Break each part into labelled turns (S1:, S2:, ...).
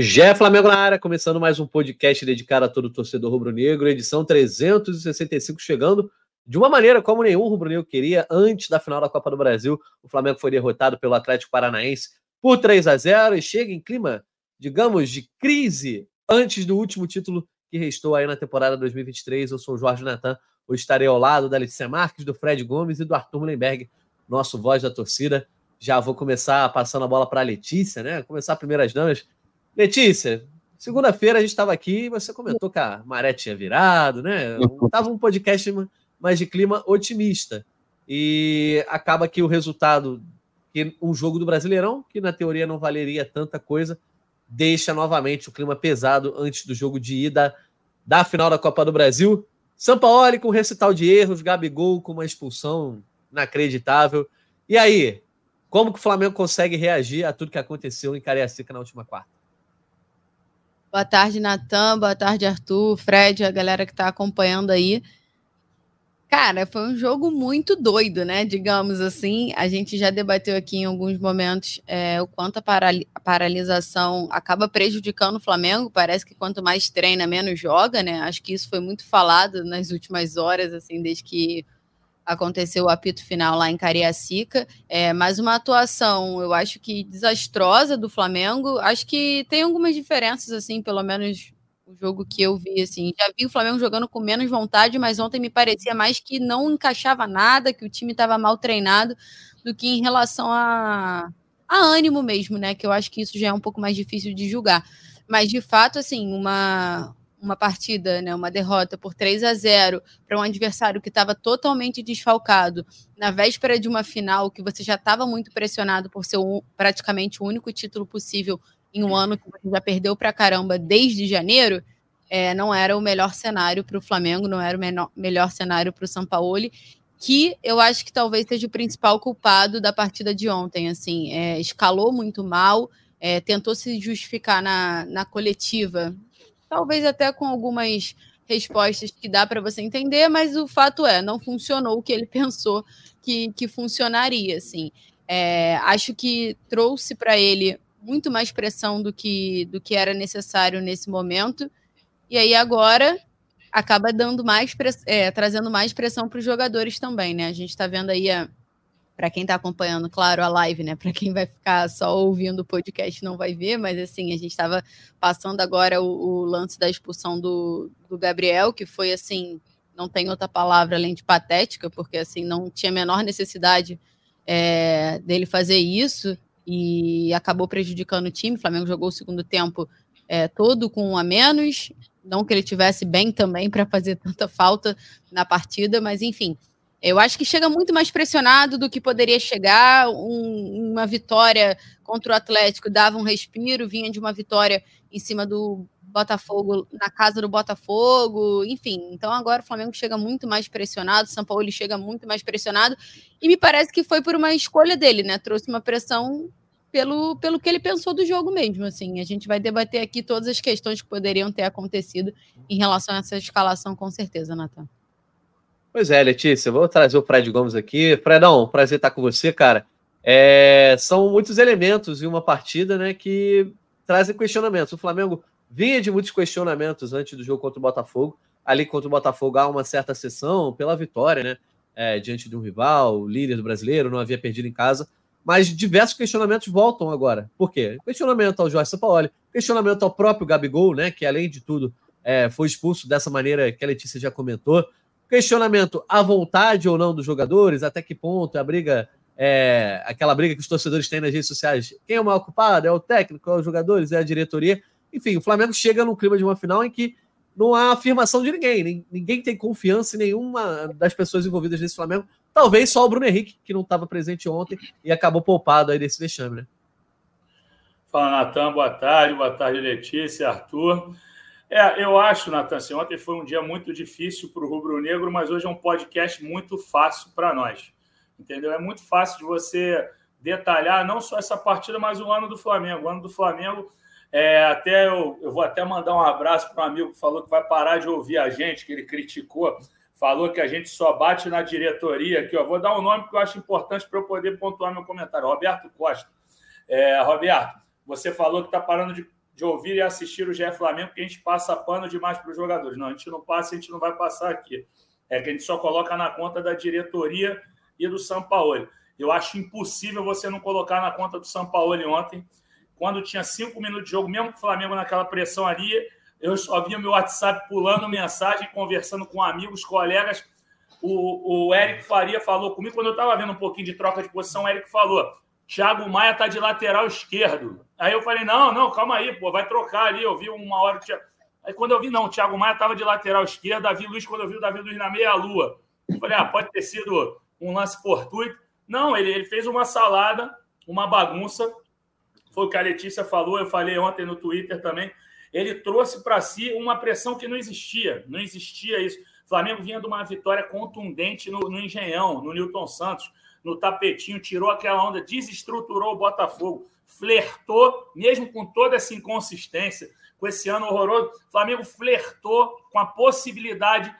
S1: Jé Flamengo na área, começando mais um podcast dedicado a todo torcedor rubro-negro, edição 365 chegando de uma maneira como nenhum rubro-negro queria, antes da final da Copa do Brasil, o Flamengo foi derrotado pelo Atlético Paranaense por 3 a 0 e chega em clima, digamos, de crise antes do último título que restou aí na temporada 2023. Eu sou o Jorge Natan, hoje estarei ao lado da Letícia Marques, do Fred Gomes e do Arthur Mullenberg, nosso voz da torcida. Já vou começar passando a bola para a Letícia, né? Começar primeiras damas. Letícia, segunda-feira a gente estava aqui e você comentou que a maré tinha virado, né? Tava um podcast mais de clima otimista. E acaba que o resultado, que um jogo do Brasileirão, que na teoria não valeria tanta coisa, deixa novamente o clima pesado antes do jogo de ida da final da Copa do Brasil. Sampaoli com recital de erros, Gabigol com uma expulsão inacreditável. E aí, como que o Flamengo consegue reagir a tudo que aconteceu em Cariacica na última quarta?
S2: Boa tarde, Natan. Boa tarde, Arthur, Fred, a galera que está acompanhando aí. Cara, foi um jogo muito doido, né? Digamos assim. A gente já debateu aqui em alguns momentos é, o quanto a, a paralisação acaba prejudicando o Flamengo. Parece que quanto mais treina, menos joga, né? Acho que isso foi muito falado nas últimas horas, assim, desde que aconteceu o apito final lá em Cariacica. É, mas uma atuação, eu acho que desastrosa do Flamengo. Acho que tem algumas diferenças, assim, pelo menos o jogo que eu vi, assim. Já vi o Flamengo jogando com menos vontade, mas ontem me parecia mais que não encaixava nada, que o time estava mal treinado, do que em relação a, a ânimo mesmo, né? Que eu acho que isso já é um pouco mais difícil de julgar. Mas, de fato, assim, uma, uma partida, né, uma derrota por 3 a 0 para um adversário que estava totalmente desfalcado, na véspera de uma final que você já estava muito pressionado por ser um, praticamente o único título possível em um ano que você já perdeu para caramba desde janeiro, é, não era o melhor cenário para o Flamengo, não era o menor, melhor cenário para o Sampaoli, que eu acho que talvez seja o principal culpado da partida de ontem. Assim, é, escalou muito mal, é, tentou se justificar na, na coletiva talvez até com algumas respostas que dá para você entender, mas o fato é, não funcionou o que ele pensou que, que funcionaria, assim. É, acho que trouxe para ele muito mais pressão do que, do que era necessário nesse momento, e aí agora acaba dando mais é, trazendo mais pressão para os jogadores também, né? A gente está vendo aí a, para quem está acompanhando, claro, a live, né? Para quem vai ficar só ouvindo o podcast não vai ver, mas assim, a gente estava passando agora o, o, lance da expulsão do, do Gabriel, que foi assim, não tem outra palavra além de patética, porque assim, não tinha a menor necessidade é, dele fazer isso e acabou prejudicando o time. O Flamengo jogou o segundo tempo é, todo com um a menos. Não que ele tivesse bem também para fazer tanta falta na partida, mas enfim, eu acho que chega muito mais pressionado do que poderia chegar. Um, uma vitória contra o Atlético dava um respiro, vinha de uma vitória em cima do Botafogo, na casa do Botafogo, enfim. Então agora o Flamengo chega muito mais pressionado, o São Paulo chega muito mais pressionado, e me parece que foi por uma escolha dele, né? Trouxe uma pressão pelo, pelo que ele pensou do jogo mesmo. Assim, a gente vai debater aqui todas as questões que poderiam ter acontecido em relação a essa escalação, com certeza, Natan.
S1: Pois é, Letícia, vou trazer o Fred Gomes aqui. Fredão, prazer estar com você, cara. É, são muitos elementos em uma partida né, que trazem questionamentos. O Flamengo vinha de muitos questionamentos antes do jogo contra o Botafogo. Ali contra o Botafogo há uma certa sessão pela vitória, né? É, diante de um rival, líder do brasileiro, não havia perdido em casa. Mas diversos questionamentos voltam agora. Por quê? Questionamento ao Jorge Sampaoli, questionamento ao próprio Gabigol, né? Que além de tudo é, foi expulso dessa maneira que a Letícia já comentou. Questionamento à vontade ou não dos jogadores, até que ponto a briga, é, aquela briga que os torcedores têm nas redes sociais, quem é o maior culpado? É o técnico, é os jogadores, é a diretoria. Enfim, o Flamengo chega num clima de uma final em que não há afirmação de ninguém, ninguém tem confiança em nenhuma das pessoas envolvidas nesse Flamengo. Talvez só o Bruno Henrique, que não estava presente ontem e acabou poupado aí desse vexame, né?
S3: Fala, Natan, boa tarde, boa tarde, Letícia, Arthur. É, eu acho, Natan, assim, ontem foi um dia muito difícil para o Rubro Negro, mas hoje é um podcast muito fácil para nós. Entendeu? É muito fácil de você detalhar não só essa partida, mas o ano do Flamengo. O ano do Flamengo, é, até eu, eu vou até mandar um abraço para um amigo que falou que vai parar de ouvir a gente, que ele criticou, falou que a gente só bate na diretoria. Aqui, ó, vou dar um nome que eu acho importante para eu poder pontuar meu comentário. Roberto Costa. É, Roberto, você falou que está parando de de ouvir e assistir o GE Flamengo, porque a gente passa pano demais para os jogadores. Não, a gente não passa, a gente não vai passar aqui. É que a gente só coloca na conta da diretoria e do São Paulo. Eu acho impossível você não colocar na conta do São Paulo ontem, quando tinha cinco minutos de jogo, mesmo com o Flamengo naquela pressão ali, eu só via meu WhatsApp pulando mensagem, conversando com amigos, colegas. O, o Eric Faria falou comigo, quando eu estava vendo um pouquinho de troca de posição, o Eric falou: Thiago Maia tá de lateral esquerdo. Aí eu falei: não, não, calma aí, pô, vai trocar ali. Eu vi uma hora. Aí quando eu vi, não, o Thiago Maia estava de lateral esquerdo, Davi Luiz, quando eu vi o Davi Luiz na meia-lua. Eu falei: ah, pode ter sido um lance fortuito. Não, ele, ele fez uma salada, uma bagunça. Foi o que a Letícia falou, eu falei ontem no Twitter também. Ele trouxe para si uma pressão que não existia. Não existia isso. O Flamengo vinha de uma vitória contundente no, no Engenhão, no Newton Santos, no tapetinho, tirou aquela onda, desestruturou o Botafogo, flertou, mesmo com toda essa inconsistência, com esse ano horroroso, o Flamengo flertou com a possibilidade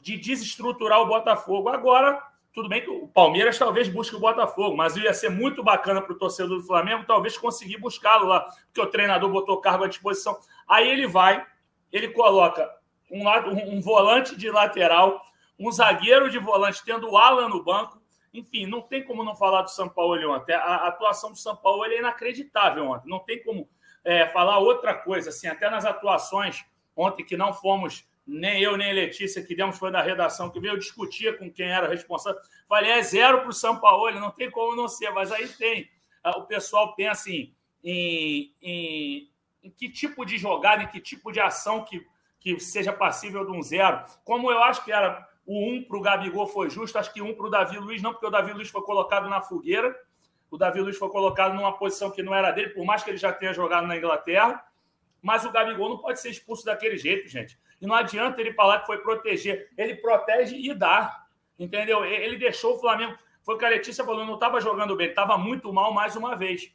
S3: de desestruturar o Botafogo. Agora, tudo bem que o Palmeiras talvez busque o Botafogo, mas ia ser muito bacana para o torcedor do Flamengo talvez conseguir buscá-lo lá, porque o treinador botou cargo à disposição. Aí ele vai, ele coloca um, lado, um volante de lateral, um zagueiro de volante, tendo o Alan no banco. Enfim, não tem como não falar do São Paulo ontem. A, atuação do São Paulo é inacreditável ontem. Não tem como é, falar outra coisa. Assim, até nas atuações ontem que não fomos nem eu, nem Letícia, que demos foi da redação, que veio discutir com quem era responsável. Falei, é zero para o São Paulo, não tem como não ser, mas aí tem. Ah, o pessoal pensa em, em, em, em que tipo de jogada, em que tipo de ação que, que seja passível de um zero. Como eu acho que era o um para o Gabigol foi justo, acho que um para o Davi Luiz, não, porque o Davi Luiz foi colocado na fogueira. O Davi Luiz foi colocado numa posição que não era dele, por mais que ele já tenha jogado na Inglaterra. Mas o Gabigol não pode ser expulso daquele jeito, gente. E não adianta ele falar que foi proteger. Ele protege e dá. Entendeu? Ele deixou o Flamengo. Foi o que a Letícia falou, não estava jogando bem, estava muito mal mais uma vez.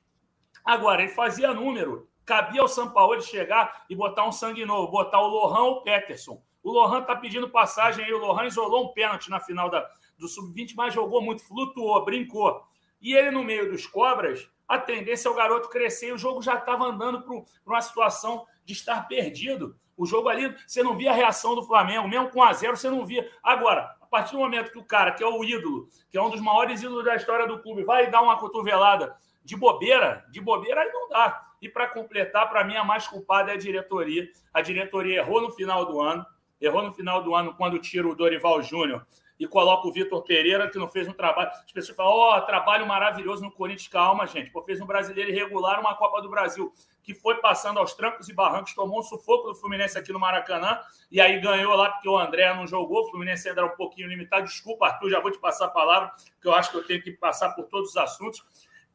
S3: Agora, ele fazia número. Cabia ao São Paulo chegar e botar um sangue novo, botar o Lohan ou o Peterson. O Lohan está pedindo passagem aí. O Lohan isolou um pênalti na final da, do Sub-20, mas jogou muito, flutuou, brincou. E ele, no meio dos cobras, a tendência é o garoto crescer e o jogo já estava andando para uma situação de estar perdido. O jogo ali, você não via a reação do Flamengo, mesmo com a zero, você não via. Agora, a partir do momento que o cara, que é o ídolo, que é um dos maiores ídolos da história do clube, vai dar uma cotovelada de bobeira, de bobeira aí não dá. E para completar, para mim, a mais culpada é a diretoria. A diretoria errou no final do ano, errou no final do ano quando tira o Dorival Júnior e coloca o Vitor Pereira, que não fez um trabalho. As pessoas falam, ó, oh, trabalho maravilhoso no Corinthians. Calma, gente. Pô, fez um brasileiro irregular, uma Copa do Brasil, que foi passando aos trancos e barrancos, tomou um sufoco do Fluminense aqui no Maracanã, e aí ganhou lá porque o André não jogou. O Fluminense ainda era um pouquinho limitado. Desculpa, Arthur, já vou te passar a palavra, que eu acho que eu tenho que passar por todos os assuntos.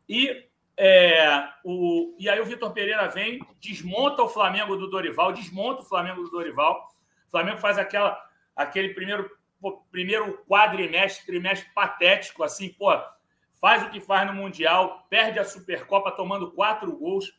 S3: E é, o, e aí o Vitor Pereira vem, desmonta o Flamengo do Dorival, desmonta o Flamengo do Dorival. Flamengo faz aquela, aquele primeiro pô, primeiro quadrimestre, trimestre patético, assim, pô, faz o que faz no Mundial, perde a Supercopa tomando quatro gols.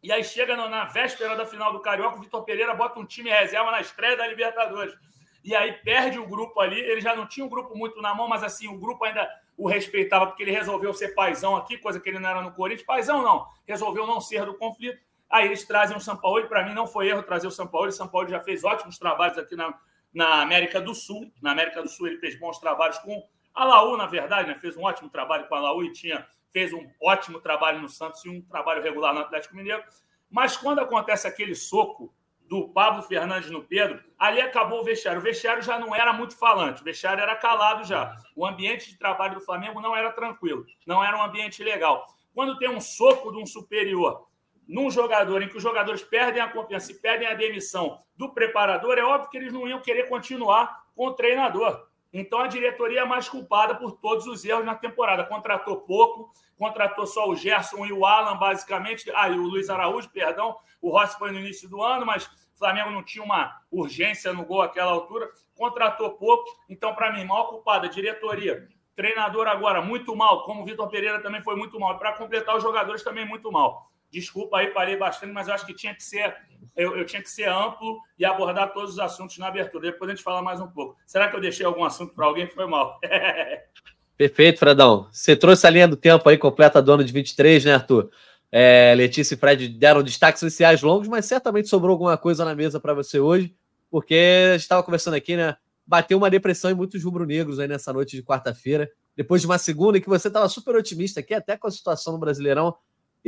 S3: E aí chega na véspera da final do Carioca, o Vitor Pereira bota um time reserva na estreia da Libertadores. E aí perde o grupo ali, ele já não tinha o grupo muito na mão, mas assim, o grupo ainda o respeitava, porque ele resolveu ser paizão aqui, coisa que ele não era no Corinthians. Paizão não, resolveu não ser do conflito. Aí eles trazem o São Paulo, para mim não foi erro trazer o São Paulo. O São Paulo já fez ótimos trabalhos aqui na, na América do Sul. Na América do Sul ele fez bons trabalhos com a Laú, na verdade, né? fez um ótimo trabalho com a Laú e tinha, fez um ótimo trabalho no Santos e um trabalho regular no Atlético Mineiro. Mas quando acontece aquele soco do Pablo Fernandes no Pedro, ali acabou o vestiário. O vestiário já não era muito falante, o vestiário era calado já. O ambiente de trabalho do Flamengo não era tranquilo, não era um ambiente legal. Quando tem um soco de um superior num jogador em que os jogadores perdem a confiança e perdem a demissão do preparador, é óbvio que eles não iam querer continuar com o treinador. Então a diretoria é mais culpada por todos os erros na temporada. Contratou pouco, contratou só o Gerson e o Alan, basicamente. Ah, e o Luiz Araújo, perdão. O Rossi foi no início do ano, mas o Flamengo não tinha uma urgência no gol àquela altura. Contratou pouco. Então, para mim, mal culpada diretoria. Treinador agora muito mal, como o Vitor Pereira também foi muito mal. Para completar, os jogadores também muito mal. Desculpa aí, parei bastante, mas eu acho que tinha que ser eu, eu, tinha que ser amplo e abordar todos os assuntos na abertura. Depois a gente fala mais um pouco. Será que eu deixei algum assunto para alguém? Foi mal.
S1: Perfeito, Fredão. Você trouxe a linha do tempo aí completa do ano de 23, né, Arthur? É, Letícia e Fred deram destaques iniciais longos, mas certamente sobrou alguma coisa na mesa para você hoje, porque a gente estava conversando aqui, né? Bateu uma depressão em muitos rubro-negros aí nessa noite de quarta-feira, depois de uma segunda em que você estava super otimista aqui, até com a situação no Brasileirão.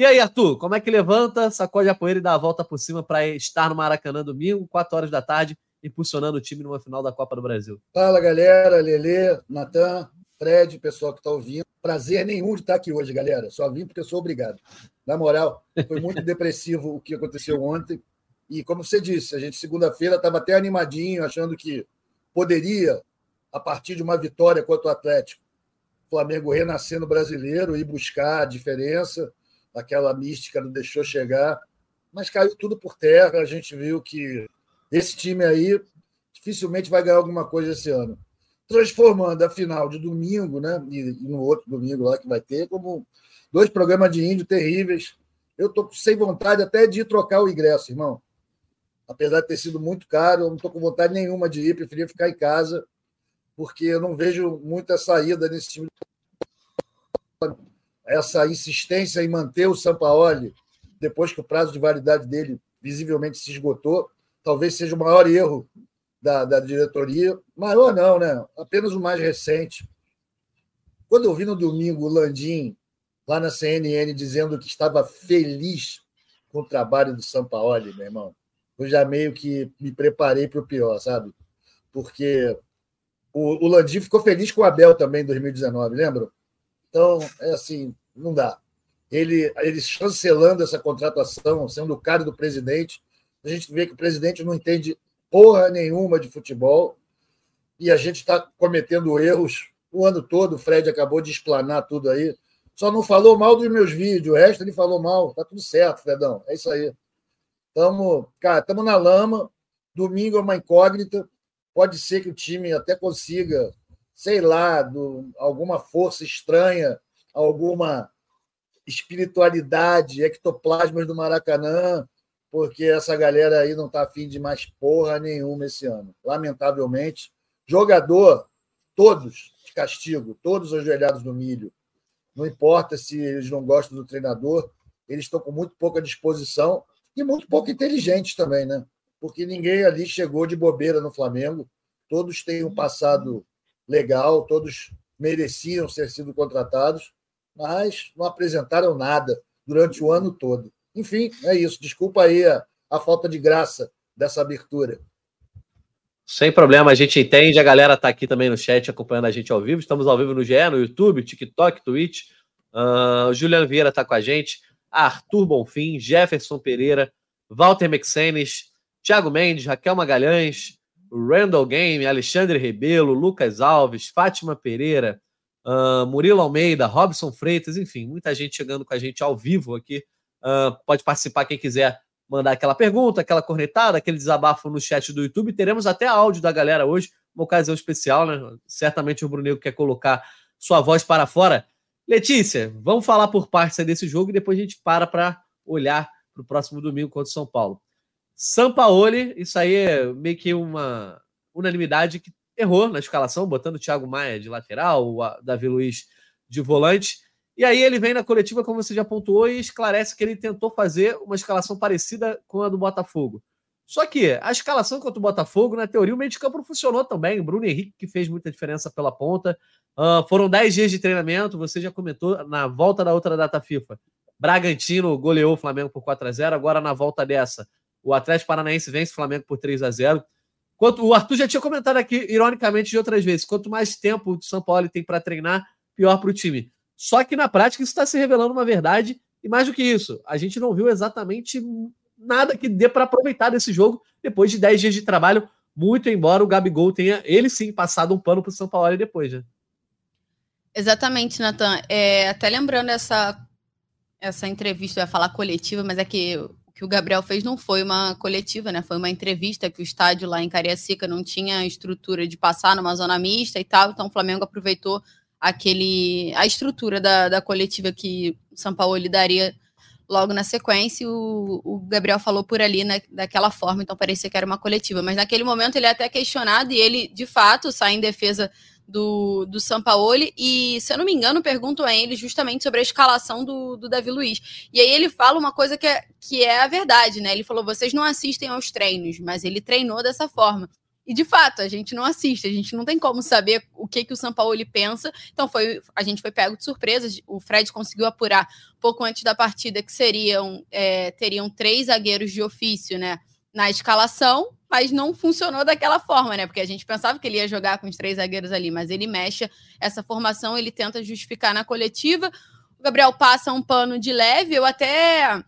S1: E aí, Arthur, como é que levanta, sacode a poeira e dá a volta por cima para estar no Maracanã domingo, 4 horas da tarde, impulsionando o time numa final da Copa do Brasil?
S4: Fala, galera, Lele, Natan, Fred, pessoal que está ouvindo. Prazer nenhum de estar aqui hoje, galera. Só vim porque eu sou obrigado. Na moral, foi muito depressivo o que aconteceu ontem. E como você disse, a gente segunda-feira estava até animadinho, achando que poderia, a partir de uma vitória contra o Atlético, o Flamengo renascendo brasileiro e buscar a diferença, aquela mística não deixou chegar, mas caiu tudo por terra. A gente viu que esse time aí dificilmente vai ganhar alguma coisa esse ano transformando a final de domingo, né? E, no outro domingo lá que vai ter, como dois programas de índio terríveis. Eu estou sem vontade até de trocar o ingresso, irmão. Apesar de ter sido muito caro, eu não estou com vontade nenhuma de ir, preferia ficar em casa, porque eu não vejo muita saída nesse time. Essa insistência em manter o Sampaoli, depois que o prazo de validade dele visivelmente se esgotou, talvez seja o maior erro da, da diretoria, maior não, né? Apenas o mais recente. Quando eu vi no domingo o Landim, lá na CNN, dizendo que estava feliz com o trabalho do Sampaoli, meu irmão, eu já meio que me preparei para o pior, sabe? Porque o, o Landim ficou feliz com o Abel também em 2019, lembra? Então, é assim, não dá. Ele, ele chancelando essa contratação, sendo o cara do presidente, a gente vê que o presidente não entende porra nenhuma de futebol e a gente está cometendo erros o ano todo. O Fred acabou de explanar tudo aí. Só não falou mal dos meus vídeos, o resto ele falou mal. Tá tudo certo, Fredão. É isso aí. Estamos, cara, estamos na lama. Domingo é uma incógnita. Pode ser que o time até consiga, sei lá, do, alguma força estranha, alguma espiritualidade, ectoplasmas do Maracanã, porque essa galera aí não está afim de mais porra nenhuma esse ano. Lamentavelmente. Jogador, todos de castigo, todos ajoelhados no milho. Não importa se eles não gostam do treinador, eles estão com muito pouca disposição e muito pouco inteligentes também, né? Porque ninguém ali chegou de bobeira no Flamengo. Todos têm um passado legal, todos mereciam ser sido contratados, mas não apresentaram nada durante o ano todo. Enfim, é isso. Desculpa aí a, a falta de graça dessa abertura.
S1: Sem problema, a gente entende. A galera está aqui também no chat acompanhando a gente ao vivo. Estamos ao vivo no GE, no YouTube, TikTok, Twitch. Uh, Juliano Vieira está com a gente. Arthur Bonfim, Jefferson Pereira, Walter Mexenes, Thiago Mendes, Raquel Magalhães, Randall Game, Alexandre Rebelo, Lucas Alves, Fátima Pereira, uh, Murilo Almeida, Robson Freitas, enfim, muita gente chegando com a gente ao vivo aqui Uh, pode participar quem quiser mandar aquela pergunta, aquela cornetada, aquele desabafo no chat do YouTube. Teremos até áudio da galera hoje, uma ocasião especial, né? Certamente o Brunego quer colocar sua voz para fora. Letícia, vamos falar por partes desse jogo e depois a gente para para olhar para o próximo domingo contra o São Paulo. Sampaoli, isso aí é meio que uma unanimidade que errou na escalação, botando o Thiago Maia de lateral, o Davi Luiz de volante. E aí ele vem na coletiva, como você já pontuou, e esclarece que ele tentou fazer uma escalação parecida com a do Botafogo. Só que a escalação contra o Botafogo, na teoria, o meio de campo funcionou também. Bruno Henrique, que fez muita diferença pela ponta. Uh, foram 10 dias de treinamento, você já comentou na volta da outra data FIFA. Bragantino goleou o Flamengo por 4 a 0 Agora, na volta dessa, o Atlético Paranaense vence o Flamengo por 3 a 0 Quanto, o Arthur já tinha comentado aqui, ironicamente, de outras vezes: quanto mais tempo o São Paulo tem para treinar, pior para o time. Só que na prática isso está se revelando uma verdade. E mais do que isso, a gente não viu exatamente nada que dê para aproveitar desse jogo depois de 10 dias de trabalho, muito embora o Gabigol tenha, ele sim, passado um pano para o São Paulo depois, né?
S2: Exatamente, Natan. É, até lembrando essa, essa entrevista, eu ia falar coletiva, mas é que que o Gabriel fez não foi uma coletiva, né? Foi uma entrevista que o estádio lá em Cariacica não tinha estrutura de passar numa zona mista e tal, então o Flamengo aproveitou aquele a estrutura da, da coletiva que São Paulo daria logo na sequência. O, o Gabriel falou por ali né, daquela forma, então parecia que era uma coletiva. Mas naquele momento ele é até questionado e ele, de fato, sai em defesa do, do Sampaoli. E, se eu não me engano, pergunto a ele justamente sobre a escalação do, do Davi Luiz. E aí ele fala uma coisa que é, que é a verdade, né? Ele falou: vocês não assistem aos treinos, mas ele treinou dessa forma. E de fato, a gente não assiste, a gente não tem como saber o que, que o São Paulo pensa. Então foi, a gente foi pego de surpresa. O Fred conseguiu apurar pouco antes da partida que seriam é, teriam três zagueiros de ofício, né? Na escalação, mas não funcionou daquela forma, né? Porque a gente pensava que ele ia jogar com os três zagueiros ali, mas ele mexe essa formação, ele tenta justificar na coletiva. O Gabriel passa um pano de leve, eu até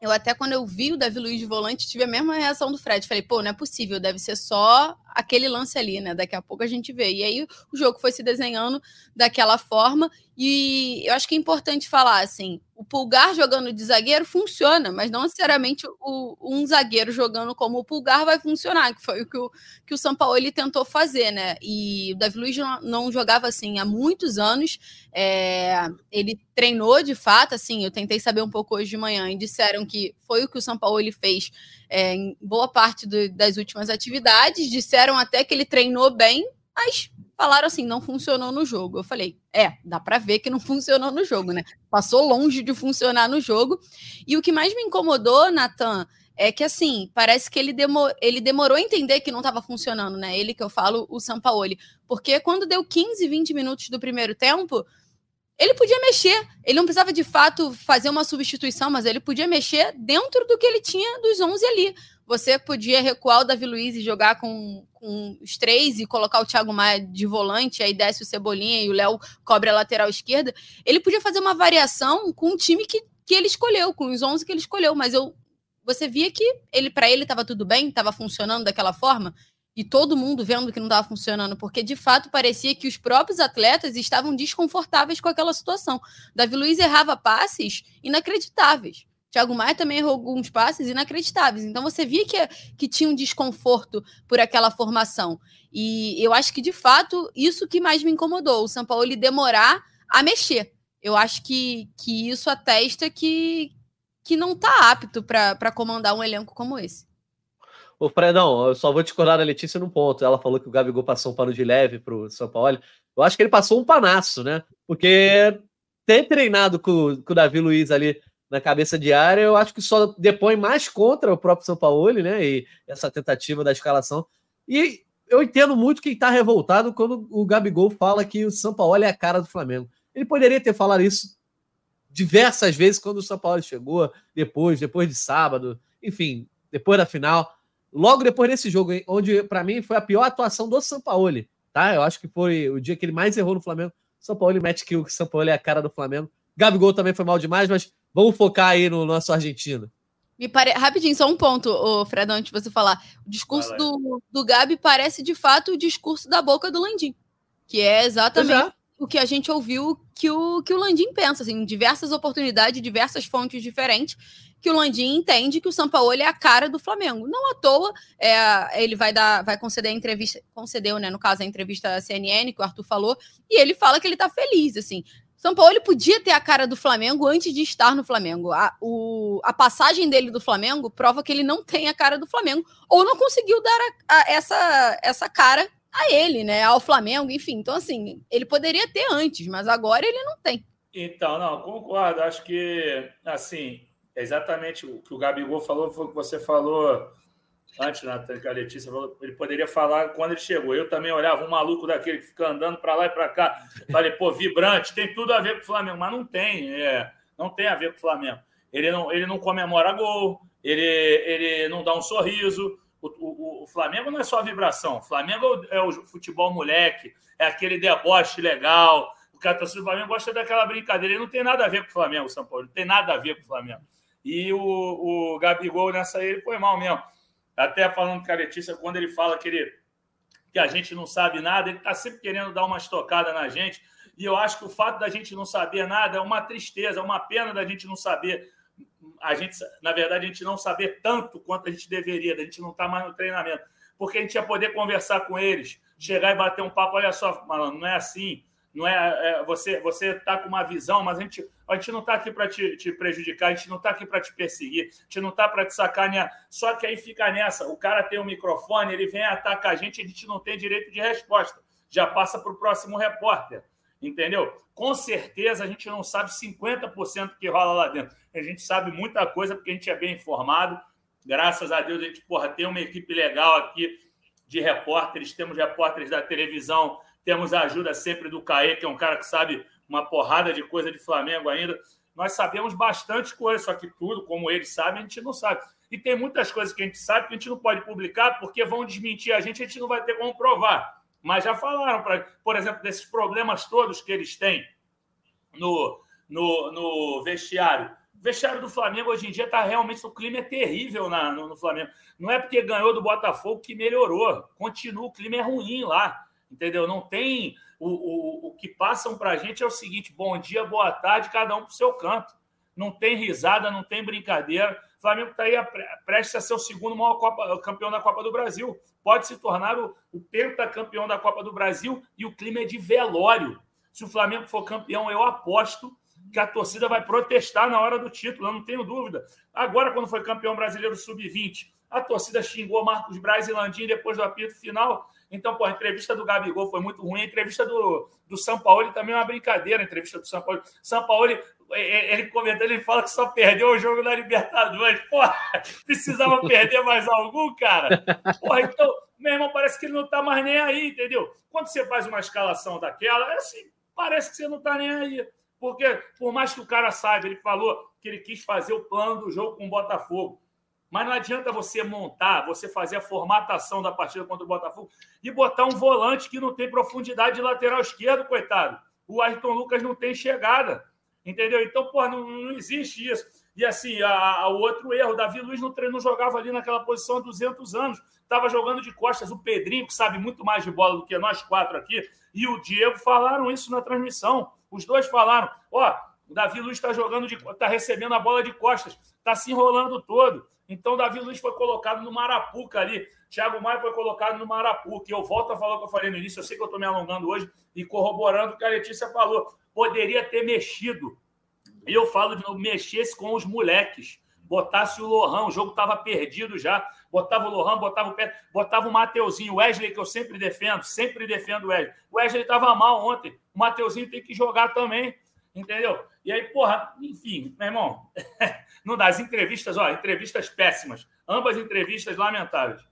S2: eu até quando eu vi o Davi Luiz de volante, tive a mesma reação do Fred. Falei, pô, não é possível, deve ser só aquele lance ali, né? Daqui a pouco a gente vê. E aí o jogo foi se desenhando daquela forma. E eu acho que é importante falar assim: o pulgar jogando de zagueiro funciona, mas não necessariamente o, um zagueiro jogando como o pulgar vai funcionar, que foi o que o, que o São Paulo ele tentou fazer, né? E o Davi Luiz não, jogava assim há muitos anos. É, ele treinou de fato, assim, eu tentei saber um pouco hoje de manhã e disseram que foi o que o São Paulo ele fez é, em boa parte do, das últimas atividades. Disseram até que ele treinou bem, mas falaram assim, não funcionou no jogo. Eu falei, é, dá para ver que não funcionou no jogo, né? Passou longe de funcionar no jogo. E o que mais me incomodou, Natan, é que assim, parece que ele, demo, ele demorou a entender que não estava funcionando, né? Ele que eu falo, o Sampaoli. Porque quando deu 15, 20 minutos do primeiro tempo, ele podia mexer. Ele não precisava de fato fazer uma substituição, mas ele podia mexer dentro do que ele tinha dos 11 ali. Você podia recuar o Davi Luiz e jogar com, com os três e colocar o Thiago Maia de volante, aí desce o Cebolinha e o Léo cobre a lateral esquerda. Ele podia fazer uma variação com o time que, que ele escolheu, com os 11 que ele escolheu, mas eu você via que ele para ele estava tudo bem, estava funcionando daquela forma e todo mundo vendo que não estava funcionando, porque de fato parecia que os próprios atletas estavam desconfortáveis com aquela situação. Davi Luiz errava passes inacreditáveis. Thiago Maia também errou alguns passes inacreditáveis. Então você via que, que tinha um desconforto por aquela formação. E eu acho que, de fato, isso que mais me incomodou. O São Paulo ele demorar a mexer. Eu acho que, que isso atesta que, que não está apto para comandar um elenco como esse.
S1: Ô, Fredão, eu só vou discordar da Letícia num ponto. Ela falou que o Gabigol passou um pano de leve pro São Paulo. Eu acho que ele passou um panaço, né? Porque ter treinado com, com o Davi Luiz ali na cabeça de área, eu acho que só depõe mais contra o próprio São Paulo, né? E essa tentativa da escalação. E eu entendo muito quem está revoltado quando o Gabigol fala que o São Paulo é a cara do Flamengo. Ele poderia ter falado isso diversas vezes quando o São Paulo chegou, depois, depois de sábado, enfim, depois da final logo depois desse jogo, onde para mim foi a pior atuação do Sampaoli, tá? Eu acho que foi o dia que ele mais errou no Flamengo. Sampaoli mete que o Sampaoli é a cara do Flamengo. Gabigol também foi mal demais, mas vamos focar aí no nosso argentino.
S2: Me pare... Rapidinho, só um ponto, o Fred, antes de você falar. O discurso do, do Gabi parece de fato o discurso da boca do Landim, que é exatamente o que a gente ouviu que o, que o Landim pensa, assim, diversas oportunidades, diversas fontes diferentes que o Landim entende que o Sampaoli é a cara do Flamengo. Não à toa, é, ele vai dar, vai conceder a entrevista, concedeu, né, no caso, a entrevista à CNN, que o Arthur falou, e ele fala que ele tá feliz, assim. São Paulo podia ter a cara do Flamengo antes de estar no Flamengo. A, o, a passagem dele do Flamengo prova que ele não tem a cara do Flamengo, ou não conseguiu dar a, a, essa, essa cara a ele, né? Ao Flamengo, enfim. Então, assim, ele poderia ter antes, mas agora ele não tem.
S3: Então, não, concordo. Acho que, assim, é exatamente o que o Gabigol falou, foi o que você falou antes, Natan, que a Letícia falou, ele poderia falar quando ele chegou. Eu também olhava um maluco daquele que fica andando para lá e para cá. Falei, pô, vibrante, tem tudo a ver com o Flamengo, mas não tem, é, não tem a ver com o Flamengo. Ele não, ele não comemora gol, ele, ele não dá um sorriso. O, o, o Flamengo não é só vibração, o Flamengo é o futebol moleque, é aquele deboche legal. O cara do Flamengo gosta daquela brincadeira. Ele não tem nada a ver com o Flamengo, o São Paulo. Não tem nada a ver com o Flamengo. E o, o Gabigol nessa aí ele foi mal mesmo. Até falando com a Letícia, quando ele fala que, ele, que a gente não sabe nada, ele está sempre querendo dar uma estocada na gente. E eu acho que o fato da gente não saber nada é uma tristeza, é uma pena da gente não saber. A gente, na verdade, a gente não saber tanto quanto a gente deveria, da gente não estar tá mais no treinamento. Porque a gente ia poder conversar com eles, chegar e bater um papo. Olha só, malandro, não é assim não é, é você você está com uma visão, mas a gente, a gente não está aqui para te, te, prejudicar, a gente não está aqui para te perseguir, a gente não está para te sacanear. Só que aí fica nessa, o cara tem um microfone, ele vem atacar a gente, a gente não tem direito de resposta. Já passa para o próximo repórter. Entendeu? Com certeza a gente não sabe 50% que rola lá dentro. A gente sabe muita coisa porque a gente é bem informado. Graças a Deus a gente porra, tem uma equipe legal aqui de repórteres. Temos repórteres da televisão, temos a ajuda sempre do Caê, que é um cara que sabe uma porrada de coisa de Flamengo ainda. Nós sabemos bastante coisa, só que tudo, como eles sabem, a gente não sabe. E tem muitas coisas que a gente sabe que a gente não pode publicar porque vão desmentir a gente, a gente não vai ter como provar. Mas já falaram, pra, por exemplo, desses problemas todos que eles têm no, no, no vestiário. O vestiário do Flamengo hoje em dia está realmente. O clima é terrível na, no, no, Flamengo. Não é porque ganhou do Botafogo que melhorou. Continua, o clima é ruim lá. Entendeu? Não tem. O, o, o que passam para a gente é o seguinte: bom dia, boa tarde, cada um para o seu canto. Não tem risada, não tem brincadeira. Flamengo está aí prestes a ser o segundo maior Copa, campeão da Copa do Brasil. Pode se tornar o, o pentacampeão da Copa do Brasil e o clima é de velório. Se o Flamengo for campeão, eu aposto que a torcida vai protestar na hora do título, eu não tenho dúvida. Agora, quando foi campeão brasileiro sub-20, a torcida xingou Marcos Braz e Landim depois do apito final. Então, pô, a entrevista do Gabigol foi muito ruim. A entrevista do, do São Paulo também é uma brincadeira. A entrevista do São Paulo. São Paulo, ele comentando, ele fala que só perdeu o jogo da Libertadores. Precisava perder mais algum, cara? Então, meu irmão, parece que ele não tá mais nem aí, entendeu? Quando você faz uma escalação daquela, é assim, parece que você não tá nem aí. Porque, por mais que o cara saiba, ele falou que ele quis fazer o plano do jogo com o Botafogo. Mas não adianta você montar, você fazer a formatação da partida contra o Botafogo e botar um volante que não tem profundidade de lateral esquerdo, coitado. O Ayrton Lucas não tem chegada. Entendeu? Então, pô, não, não existe isso. E assim, o outro erro, Davi Luiz não, não jogava ali naquela posição há 200 anos, estava jogando de costas. O Pedrinho, que sabe muito mais de bola do que nós quatro aqui, e o Diego falaram isso na transmissão. Os dois falaram: ó, o Davi Luiz está jogando, está recebendo a bola de costas, está se enrolando todo. Então, Davi Luiz foi colocado no Marapuca ali. Thiago Maia foi colocado no Marapuca. Eu volto a falar o que eu falei no início. Eu sei que eu estou me alongando hoje e corroborando o que a Letícia falou poderia ter mexido. E eu falo de novo, mexesse com os moleques. Botasse o Lohan, o jogo estava perdido já. Botava o Lohan, botava o pé, botava o Mateuzinho, o Wesley, que eu sempre defendo, sempre defendo o Wesley. O Wesley estava mal ontem. O Mateuzinho tem que jogar também. Entendeu? E aí, porra, enfim, meu irmão, não dá. As entrevistas, ó, entrevistas péssimas. Ambas entrevistas lamentáveis.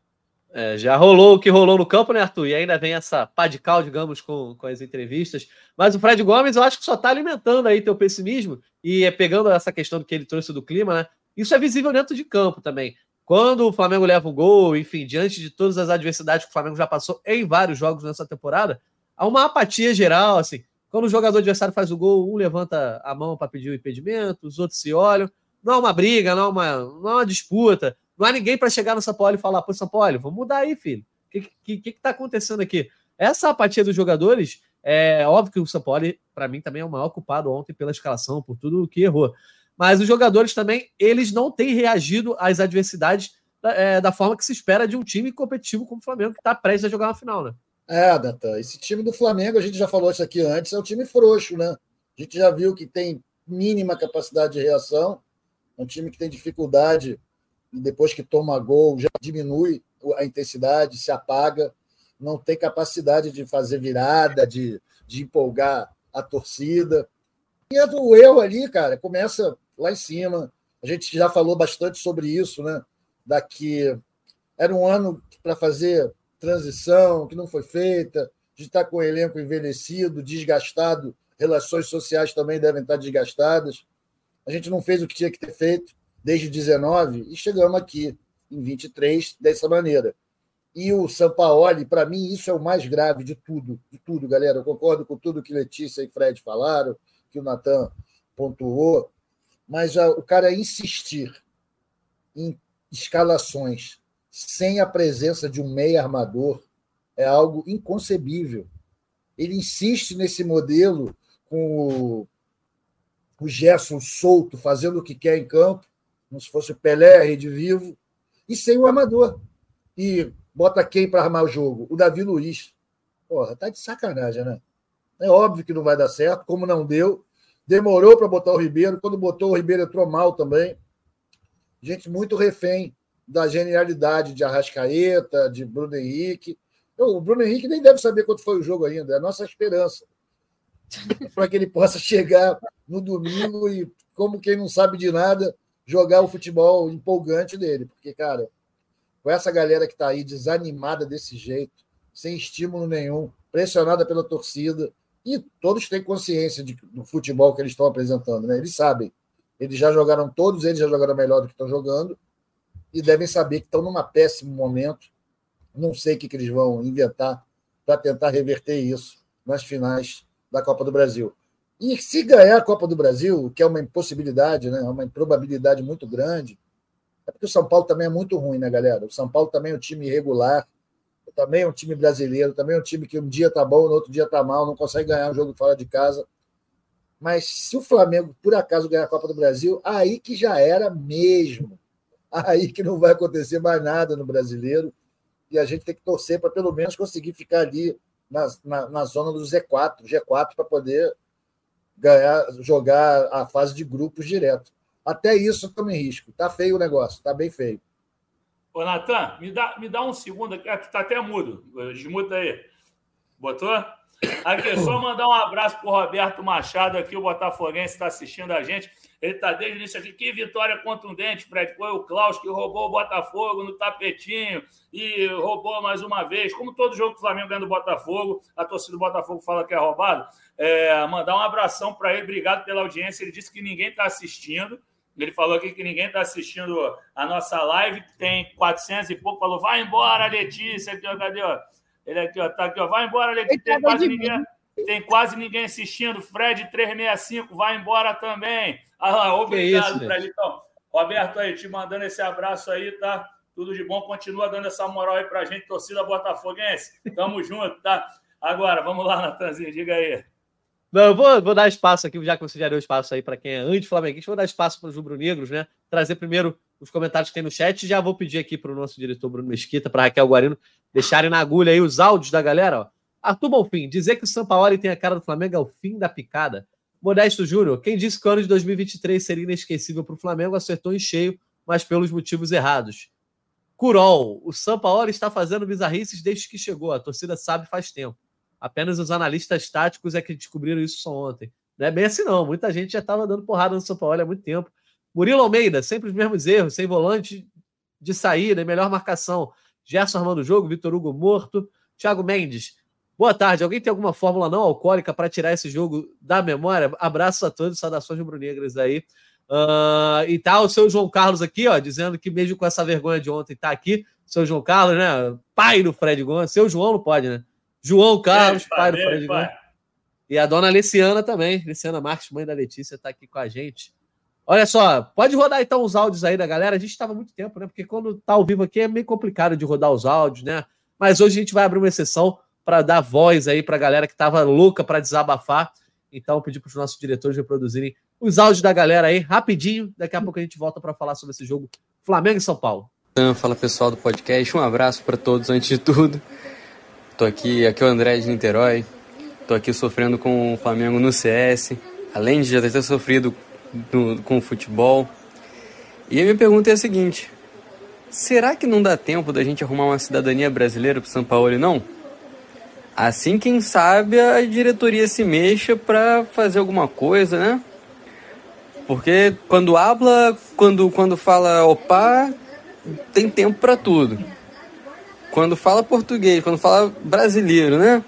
S1: É, já rolou o que rolou no campo, né, Arthur? E ainda vem essa pá de cal, digamos, com, com as entrevistas. Mas o Fred Gomes, eu acho que só está alimentando aí teu pessimismo e é pegando essa questão que ele trouxe do clima, né? Isso é visível dentro de campo também. Quando o Flamengo leva um gol, enfim, diante de todas as adversidades que o Flamengo já passou em vários jogos nessa temporada, há uma apatia geral, assim. Quando o jogador adversário faz o gol, um levanta a mão para pedir o impedimento, os outros se olham. Não há uma briga, não há uma, não há uma disputa. Não há ninguém para chegar no São Paulo e falar, pô, São Paulo, vamos mudar aí, filho. O que, que, que, que tá acontecendo aqui? Essa apatia dos jogadores, é óbvio que o São Paulo, para mim, também é o maior culpado ontem pela escalação, por tudo que errou. Mas os jogadores também, eles não têm reagido às adversidades é, da forma que se espera de um time competitivo como o Flamengo, que está prestes a jogar uma final, né?
S4: É, Data, esse time do Flamengo, a gente já falou isso aqui antes, é um time frouxo, né? A gente já viu que tem mínima capacidade de reação, é um time que tem dificuldade e depois que toma gol já diminui a intensidade, se apaga, não tem capacidade de fazer virada, de, de empolgar a torcida. E o erro ali, cara, começa lá em cima. A gente já falou bastante sobre isso, né? Daqui era um ano para fazer transição que não foi feita, de estar com o elenco envelhecido, desgastado, relações sociais também devem estar desgastadas. A gente não fez o que tinha que ter feito desde 19 e chegamos aqui em 23 dessa maneira. E o Sampaoli, para mim, isso é o mais grave de tudo, de tudo, galera. Eu concordo com tudo que Letícia e Fred falaram, que o Natan pontuou, mas o cara insistir em escalações sem a presença de um meia armador é algo inconcebível. Ele insiste nesse modelo com o, o Gerson solto, fazendo o que quer em campo, como se fosse o Pelé, Rede Vivo, e sem o armador. E bota quem para armar o jogo? O Davi Luiz. Porra, tá de sacanagem, né? É óbvio que não vai dar certo, como não deu. Demorou para botar o Ribeiro. Quando botou o Ribeiro, entrou mal também. Gente muito refém da genialidade de Arrascaeta, de Bruno Henrique. O Bruno Henrique nem deve saber quanto foi o jogo ainda, é a nossa esperança. para que ele possa chegar no domingo e, como quem não sabe de nada, jogar o futebol empolgante dele. Porque, cara, com essa galera que está aí desanimada desse jeito, sem estímulo nenhum, pressionada pela torcida, e todos têm consciência de, do futebol que eles estão apresentando, né? Eles sabem. Eles já jogaram, todos eles já jogaram melhor do que estão jogando, e devem saber que estão num péssimo momento. Não sei o que, que eles vão inventar para tentar reverter isso nas finais da Copa do Brasil. E se ganhar a Copa do Brasil, que é uma impossibilidade, né? uma improbabilidade muito grande, é porque o São Paulo também é muito ruim, né, galera? O São Paulo também é um time irregular, também é um time brasileiro, também é um time que um dia tá bom, no outro dia tá mal, não consegue ganhar um jogo fora de casa. Mas se o Flamengo, por acaso, ganhar a Copa do Brasil, aí que já era mesmo. Aí que não vai acontecer mais nada no brasileiro. E a gente tem que torcer para pelo menos conseguir ficar ali na, na, na zona do Z4, G4, para poder ganhar, jogar a fase de grupos direto. Até isso estamos em risco. Tá feio o negócio, tá bem feio.
S3: Ô, Natan, me dá, me dá um segundo aqui. Ah, tu tá até mudo. Desmuta aí. Botou? Aqui, só mandar um abraço pro Roberto Machado aqui, o Botafoguense está assistindo a gente. Ele está desde o início aqui. Que vitória contundente, Fred. Foi o Klaus que roubou o Botafogo no tapetinho e roubou mais uma vez. Como todo jogo do Flamengo ganha do Botafogo, a torcida do Botafogo fala que é roubado. É, mandar um abração para ele. Obrigado pela audiência. Ele disse que ninguém está assistindo. Ele falou aqui que ninguém está assistindo a nossa live, que tem 400 e pouco. Falou, vai embora, Letícia. Aqui, ó, cadê? Ó? Ele aqui, ó, tá aqui, ó. Vai embora, Letícia. Tem quase, ninguém, tem quase ninguém assistindo. Fred 365, vai embora também. Ah, obrigado, isso, Fred. Então, Roberto aí, te mandando esse abraço aí, tá? Tudo de bom. Continua dando essa moral aí pra gente, torcida botafoguense. Tamo junto, tá? Agora, vamos lá, Natanzinho, diga aí.
S1: Não, eu vou, vou dar espaço aqui, já que você já deu espaço aí para quem é anti-flamenguista, vou dar espaço para os rubro-negros, né? Trazer primeiro os comentários que tem no chat. Já vou pedir aqui para o nosso diretor Bruno Mesquita, para Raquel Guarino, deixarem na agulha aí os áudios da galera. Ó. Arthur Bonfim, dizer que o São Paulo tem a cara do Flamengo é o fim da picada. Modesto Júnior, quem disse que o ano de 2023 seria inesquecível para o Flamengo acertou em cheio, mas pelos motivos errados. Curol, o São Paulo está fazendo bizarrices desde que chegou. A torcida sabe faz tempo. Apenas os analistas táticos é que descobriram isso só ontem. Não é bem assim, não. Muita gente já estava dando porrada no São Paulo há muito tempo. Murilo Almeida, sempre os mesmos erros, sem volante de saída, melhor marcação. Gerson armando o jogo, Vitor Hugo morto. Thiago Mendes, boa tarde. Alguém tem alguma fórmula não alcoólica para tirar esse jogo da memória? Abraço a todos, saudações rubro-negras aí. Uh, e tá o seu João Carlos aqui, ó, dizendo que mesmo com essa vergonha de ontem tá aqui. Seu João Carlos, né? Pai do Fred Gomes. Seu João não pode, né? João Carlos, pai, pai do Fred pai. E a dona Luciana também. Luciana Marques, mãe da Letícia, está aqui com a gente. Olha só, pode rodar então os áudios aí da galera. A gente estava muito tempo, né? Porque quando tá ao vivo aqui é meio complicado de rodar os áudios, né? Mas hoje a gente vai abrir uma exceção para dar voz aí para a galera que estava louca para desabafar. Então, pedir para os nossos diretores reproduzirem os áudios da galera aí rapidinho. Daqui a pouco a gente volta para falar sobre esse jogo Flamengo e São Paulo.
S5: Fala pessoal do podcast, um abraço para todos antes de tudo. Tô aqui, aqui é o André de Niterói. Tô aqui sofrendo com o Flamengo no CS, além de já ter sofrido com o futebol. E a minha pergunta é a seguinte: será que não dá tempo da gente arrumar uma cidadania brasileira pro São Paulo não? Assim, quem sabe a diretoria se mexa para fazer alguma coisa, né? Porque quando habla, quando, quando fala opa, tem tempo para tudo quando fala português, quando fala brasileiro, né?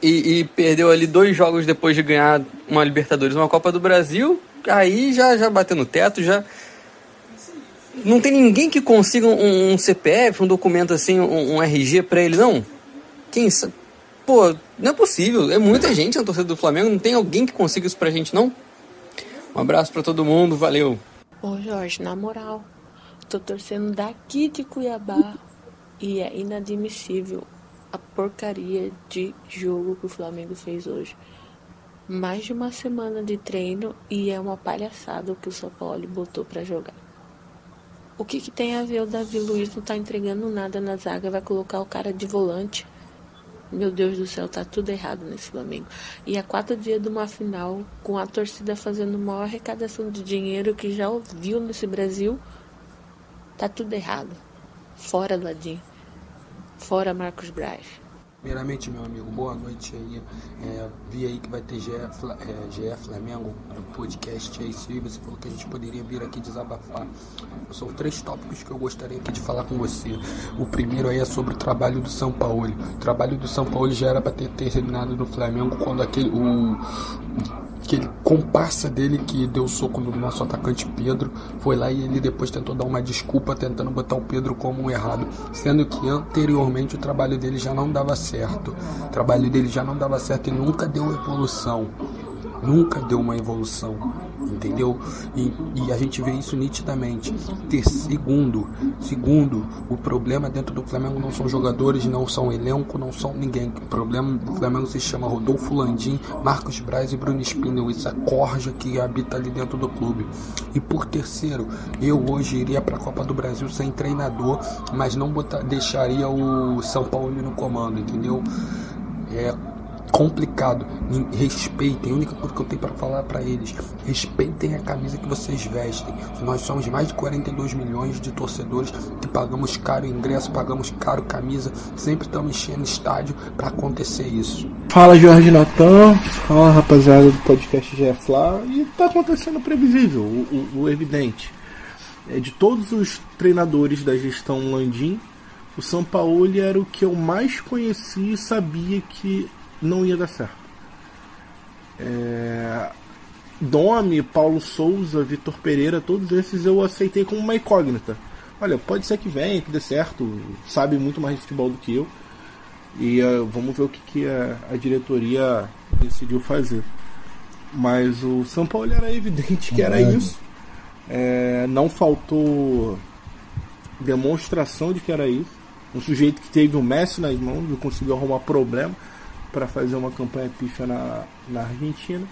S5: E, e, perdeu ali dois jogos depois de ganhar uma Libertadores, uma Copa do Brasil, aí já, já bateu no teto, já. Não tem ninguém que consiga um, um CPF, um documento assim, um, um RG para ele, não? Quem sabe? Pô, não é possível. É muita gente na torcida do Flamengo, não tem alguém que consiga isso pra gente, não? Um abraço para todo mundo, valeu.
S6: Ô Jorge, na moral, tô torcendo daqui de Cuiabá e é inadmissível a porcaria de jogo que o Flamengo fez hoje. Mais de uma semana de treino e é uma palhaçada o que o São Paulo botou para jogar. O que, que, tem a ver o Davi Luiz não tá entregando nada na zaga, vai colocar o cara de volante? Meu Deus do céu, tá tudo errado nesse Flamengo. E há quatro dias de uma final, com a torcida fazendo maior arrecadação de dinheiro que já ouviu nesse Brasil, tá tudo errado. Fora do Adinho. Fora Marcos Braz.
S7: Primeiramente, meu amigo, boa noite aí. É, vi aí que vai ter GE, é, GE Flamengo no podcast aí, se você falou que a gente poderia vir aqui desabafar. São três tópicos que eu gostaria aqui de falar com você. O primeiro aí é sobre o trabalho do São Paulo. O trabalho do São Paulo já era para ter terminado no Flamengo quando aquele o aquele comparsa dele que deu soco no nosso atacante Pedro foi lá e ele depois tentou dar uma desculpa tentando botar o Pedro como um errado, sendo que anteriormente o trabalho dele já não dava certo. O trabalho dele já não dava certo e nunca deu evolução. Nunca deu uma evolução, entendeu? E, e, a gente vê isso nitidamente. Ter, segundo, segundo, o problema dentro do Flamengo não são jogadores, não são elenco, não são ninguém. O problema do Flamengo se chama Rodolfo Landim, Marcos Braz e Bruno Spindel. Isso é corja que habita ali dentro do clube. E por terceiro, eu hoje iria para a Copa do Brasil sem treinador, mas não botar, deixaria o São Paulo no comando, entendeu? É, complicado. Respeitem, a única coisa que eu tenho para falar para eles, respeitem a camisa que vocês vestem. Nós somos mais de 42 milhões de torcedores que pagamos caro ingresso, pagamos caro camisa, sempre estamos enchendo estádio para acontecer isso.
S8: Fala Jorge Natan, fala rapaziada do podcast GF lá, e tá acontecendo o previsível, o, o, o evidente. É, de todos os treinadores da gestão Landim, o São Paulo era o que eu mais conheci e sabia que não ia dar certo. É... Domi, Paulo Souza, Vitor Pereira, todos esses eu aceitei como uma incógnita. Olha, pode ser que venha, que dê certo, sabe muito mais de futebol do que eu. E uh, vamos ver o que, que a, a, diretoria decidiu fazer. Mas o São Paulo era evidente que era isso. É, não faltou demonstração de que era isso. Um sujeito que teve o Messi nas mãos e conseguiu arrumar problema para fazer uma campanha pífia na, na Argentina.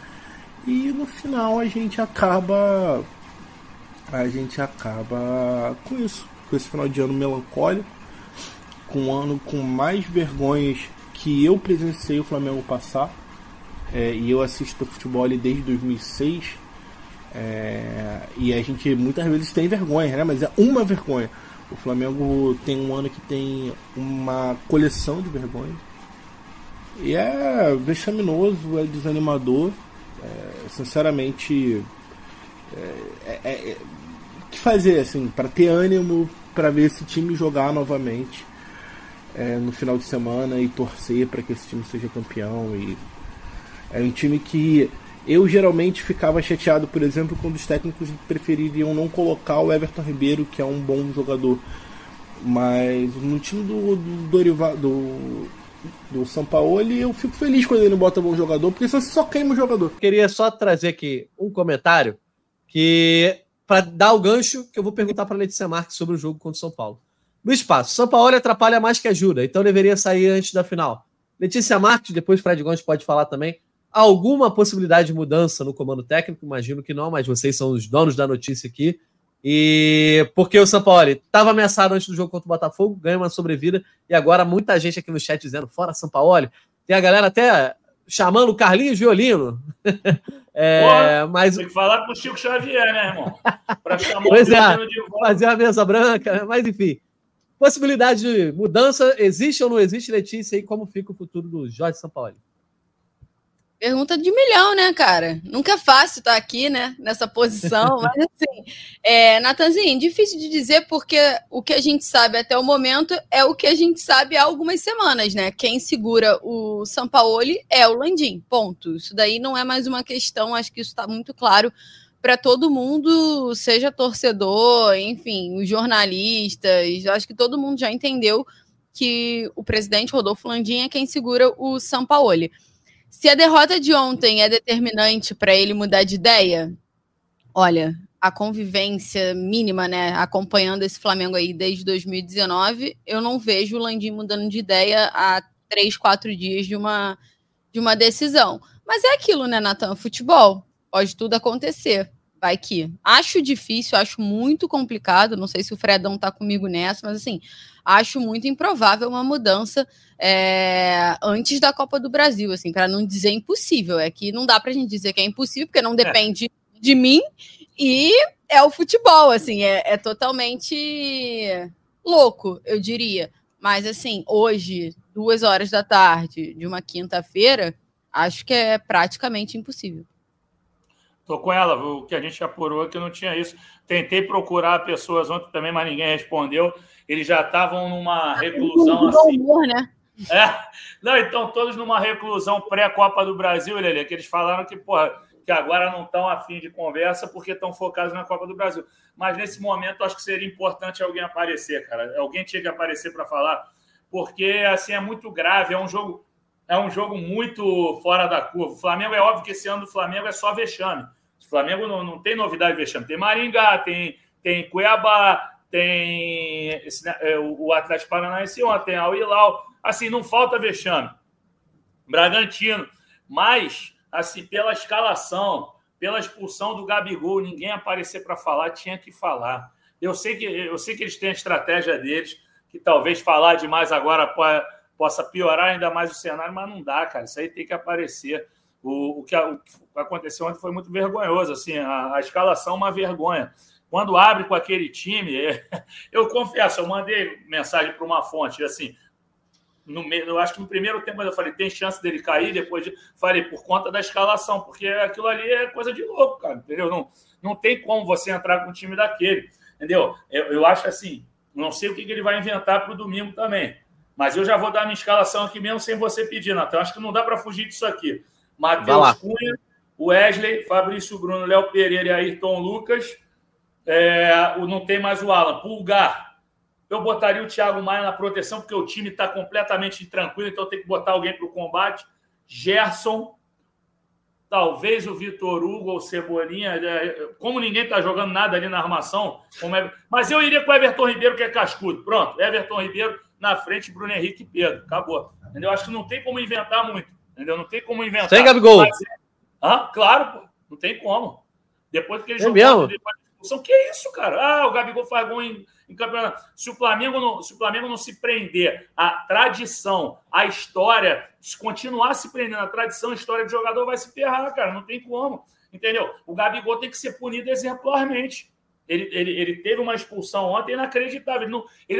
S8: E no final a gente acaba. A gente acaba com isso. Com esse final de ano melancólico. Com um ano com mais vergonhas que eu presenciei o Flamengo passar. É, e eu assisto futebol desde 2006. É, e a gente muitas vezes tem vergonha, né? Mas é uma vergonha. O Flamengo tem um ano que tem uma coleção de vergonhas. E é vexaminoso, é desanimador. É, sinceramente, é, é, é o que fazer assim para ter ânimo para ver esse time jogar novamente é, no final de semana e torcer para que esse time seja campeão. E é um time que eu geralmente ficava chateado, por exemplo, quando os técnicos prefeririam não colocar o Everton Ribeiro, que é um bom jogador. Mas no time do, do Dorival, do, do e eu fico feliz quando ele não bota bom jogador, porque você só queima o jogador.
S1: Queria só trazer aqui um comentário que para dar o gancho que eu vou perguntar para Letícia Marques sobre o jogo contra o São Paulo. No espaço, São Paulo atrapalha mais que ajuda, então deveria sair antes da final. Letícia Marques, depois Fred Gomes pode falar também. Alguma possibilidade de mudança no comando técnico? Imagino que não, mas vocês são os donos da notícia aqui. E porque o São Paulo estava ameaçado antes do jogo contra o Botafogo, ganha uma sobrevida, e agora muita gente aqui no chat dizendo fora São Paulo. Tem a galera até chamando o Carlinhos Violino.
S3: é, mas... Tem que falar com o Chico Xavier, né, irmão? Para chamar
S1: pois o é, de volta. Fazer a mesa branca, né? mas enfim. Possibilidade de mudança existe ou não existe, Letícia? E como fica o futuro do Jorge São Paulo?
S2: Pergunta de milhão, né, cara? Nunca é fácil estar aqui, né, nessa posição, mas assim, é, Natanzinho, difícil de dizer porque o que a gente sabe até o momento é o que a gente sabe há algumas semanas, né? Quem segura o Sampaoli é o Landim, ponto. Isso daí não é mais uma questão, acho que isso está muito claro para todo mundo, seja torcedor, enfim, os jornalistas, acho que todo mundo já entendeu que o presidente Rodolfo Landim é quem segura o Sampaoli. Se a derrota de ontem é determinante para ele mudar de ideia, olha, a convivência mínima, né, acompanhando esse Flamengo aí desde 2019, eu não vejo o Landim mudando de ideia há três, quatro dias de uma, de uma decisão. Mas é aquilo, né, Natan? Futebol, pode tudo acontecer. Vai que. Acho difícil, acho muito complicado. Não sei se o Fredão tá comigo nessa, mas assim, acho muito improvável uma mudança é, antes da Copa do Brasil, assim, para não dizer impossível. É que não dá pra gente dizer que é impossível, porque não é. depende é. de mim e é o futebol, assim, é, é totalmente louco, eu diria. Mas, assim, hoje, duas horas da tarde de uma quinta-feira, acho que é praticamente impossível.
S3: Tô com ela, o que a gente apurou é que não tinha isso. Tentei procurar pessoas ontem também, mas ninguém respondeu. Eles já estavam numa reclusão assim. Humor, né? É. Não, então todos numa reclusão pré-Copa do Brasil, Lelê, que eles falaram que, porra, que agora não estão afim de conversa porque estão focados na Copa do Brasil. Mas nesse momento acho que seria importante alguém aparecer, cara. Alguém tinha que aparecer para falar, porque assim é muito grave, é um jogo é um jogo muito fora da curva. O Flamengo é óbvio que esse ano do Flamengo é só vexame. O Flamengo não, não tem novidade de vexame. Tem Maringá, tem, tem Cuiabá, tem esse, né, é, o Atlético Paranaense ontem, Al Hilal. Assim, não falta vexame. Bragantino. Mas assim, pela escalação, pela expulsão do Gabigol, ninguém aparecer para falar, tinha que falar. Eu sei que eu sei que eles têm a estratégia deles, que talvez falar demais agora possa piorar ainda mais o cenário, mas não dá, cara. Isso aí tem que aparecer. O, o, que, o que, aconteceu ontem foi muito vergonhoso, assim, a, a escalação uma vergonha. Quando abre com aquele time, eu confesso, eu mandei mensagem para uma fonte assim, no, eu acho que no primeiro tempo eu falei, tem chance dele cair, depois de, falei, por conta da escalação, porque aquilo ali é coisa de louco, cara, entendeu? Não, não tem como você entrar com um time daquele, entendeu? Eu, eu acho assim, não sei o que, que ele vai inventar para o domingo também, mas eu já vou dar minha escalação aqui mesmo sem você pedir, Natan. Acho que não dá para fugir disso aqui. Matheus Cunha, Wesley, Fabrício Bruno, Léo Pereira e Ayrton Lucas. É, não tem mais o Alan. Pulgar, eu botaria o Thiago Maia na proteção, porque o time está completamente tranquilo, então tem que botar alguém para o combate. Gerson, talvez o Vitor Hugo ou Cebolinha. É, como ninguém está jogando nada ali na armação, é... mas eu iria com o Everton Ribeiro, que é cascudo. Pronto, Everton Ribeiro na frente, Bruno Henrique e Pedro. Acabou. Entendeu? Acho que não tem como inventar muito. Entendeu? Não tem como inventar.
S1: Sem Gabigol. Mas...
S3: Ah, claro, pô. Não tem como. Depois que ele
S1: é jogou,
S3: depois da discussão, que isso, cara? Ah, o Gabigol faz gol em em campeonato. Se o Flamengo não, se o Flamengo não se prender à tradição, à história, se continuar se prendendo à tradição, à história de jogador, vai se ferrar, cara. Não tem como. Entendeu? O Gabigol tem que ser punido exemplarmente. Ele, ele, ele teve uma expulsão ontem inacreditável. Ele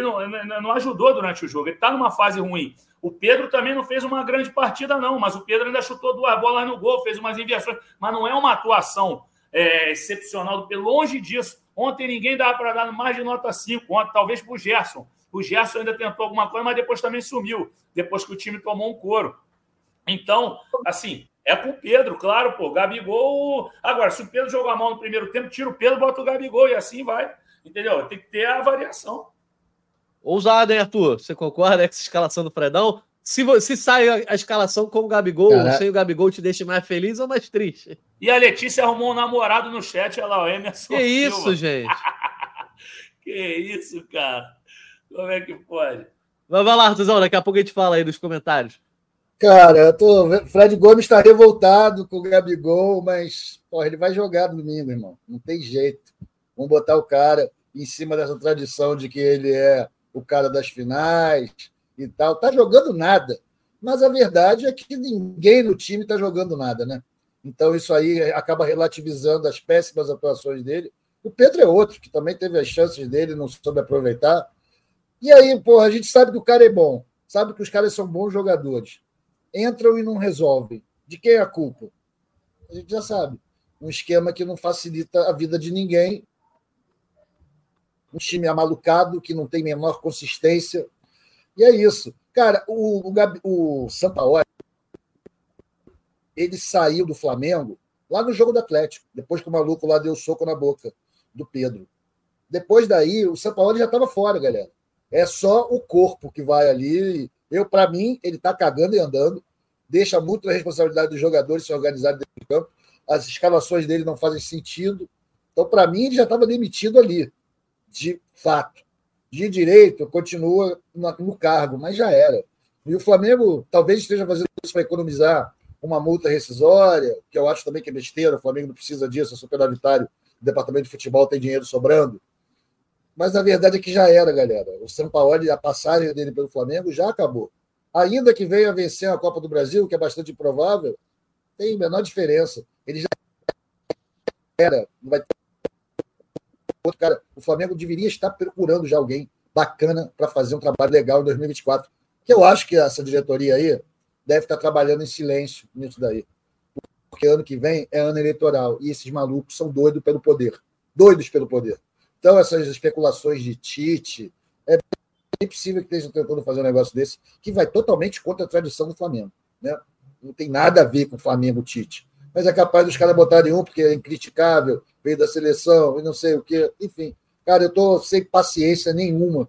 S3: não, ele não, não ajudou durante o jogo. Ele está numa fase ruim. O Pedro também não fez uma grande partida, não, mas o Pedro ainda chutou duas bolas no gol, fez umas inversões, mas não é uma atuação é, excepcional, longe disso. Ontem ninguém dava para dar mais de nota 5, ontem, talvez para o Gerson. O Gerson ainda tentou alguma coisa, mas depois também sumiu, depois que o time tomou um couro. Então, assim, é com o Pedro, claro, pô. Gabigol. Agora, se o Pedro jogar mal no primeiro tempo, tira o Pedro, bota o Gabigol e assim vai. Entendeu? Tem que ter a variação.
S1: Ousado, hein, Arthur? Você concorda com essa escalação do Fredão? Se, se sai a, a escalação com o Gabigol ou sem o Gabigol, te deixa mais feliz ou mais triste?
S3: E a Letícia arrumou um namorado no chat, ela, o Emerson.
S1: Que isso, gente?
S3: que isso, cara? Como é que pode?
S1: Vai lá, Artuzão, daqui a pouco a gente fala aí nos comentários.
S4: Cara, eu tô... Fred Gomes está revoltado com o Gabigol, mas porra, ele vai jogar domingo, irmão. Não tem jeito. Vamos botar o cara em cima dessa tradição de que ele é o cara das finais e tal. Tá jogando nada. Mas a verdade é que ninguém no time está jogando nada, né? Então, isso aí acaba relativizando as péssimas atuações dele. O Pedro é outro, que também teve as chances dele, não soube aproveitar. E aí, porra, a gente sabe que o cara é bom, sabe que os caras são bons jogadores. Entram e não resolvem. De quem é a culpa? A gente já sabe. Um esquema que não facilita a vida de ninguém. Um time amalucado, que não tem menor consistência. E é isso. Cara, o, o, o Sampaoli, ele saiu do Flamengo lá no jogo do Atlético, depois que o maluco lá deu soco na boca do Pedro. Depois daí, o São Paulo já estava fora, galera. É só o corpo que vai ali. Eu, para mim, ele está cagando e andando. Deixa muito a responsabilidade dos jogadores se organizarem dentro do campo. As escalações dele não fazem sentido. Então, para mim, ele já estava demitido ali, de fato. De direito, continua no cargo, mas já era. E o Flamengo talvez esteja fazendo isso para economizar uma multa rescisória, que eu acho também que é besteira, o Flamengo não precisa disso, é superavitário, o departamento de futebol tem dinheiro sobrando. Mas a verdade é que já era, galera. O São Paulo, a passagem dele pelo Flamengo já acabou. Ainda que venha vencer a Copa do Brasil, que é bastante improvável, tem menor diferença. Ele já era, não vai ter outro cara. O Flamengo deveria estar procurando já alguém bacana para fazer um trabalho legal em 2024. Que eu acho que essa diretoria aí deve estar trabalhando em silêncio nisso daí. Porque ano que vem é ano eleitoral e esses malucos são doidos pelo poder. Doidos pelo poder. Então, essas especulações de Tite, é possível que estejam tentando fazer um negócio desse que vai totalmente contra a tradição do Flamengo. Né? Não tem nada a ver com o Flamengo Tite. Mas é capaz dos caras botarem um, porque é incriticável, veio da seleção e não sei o quê. Enfim, cara, eu estou sem paciência nenhuma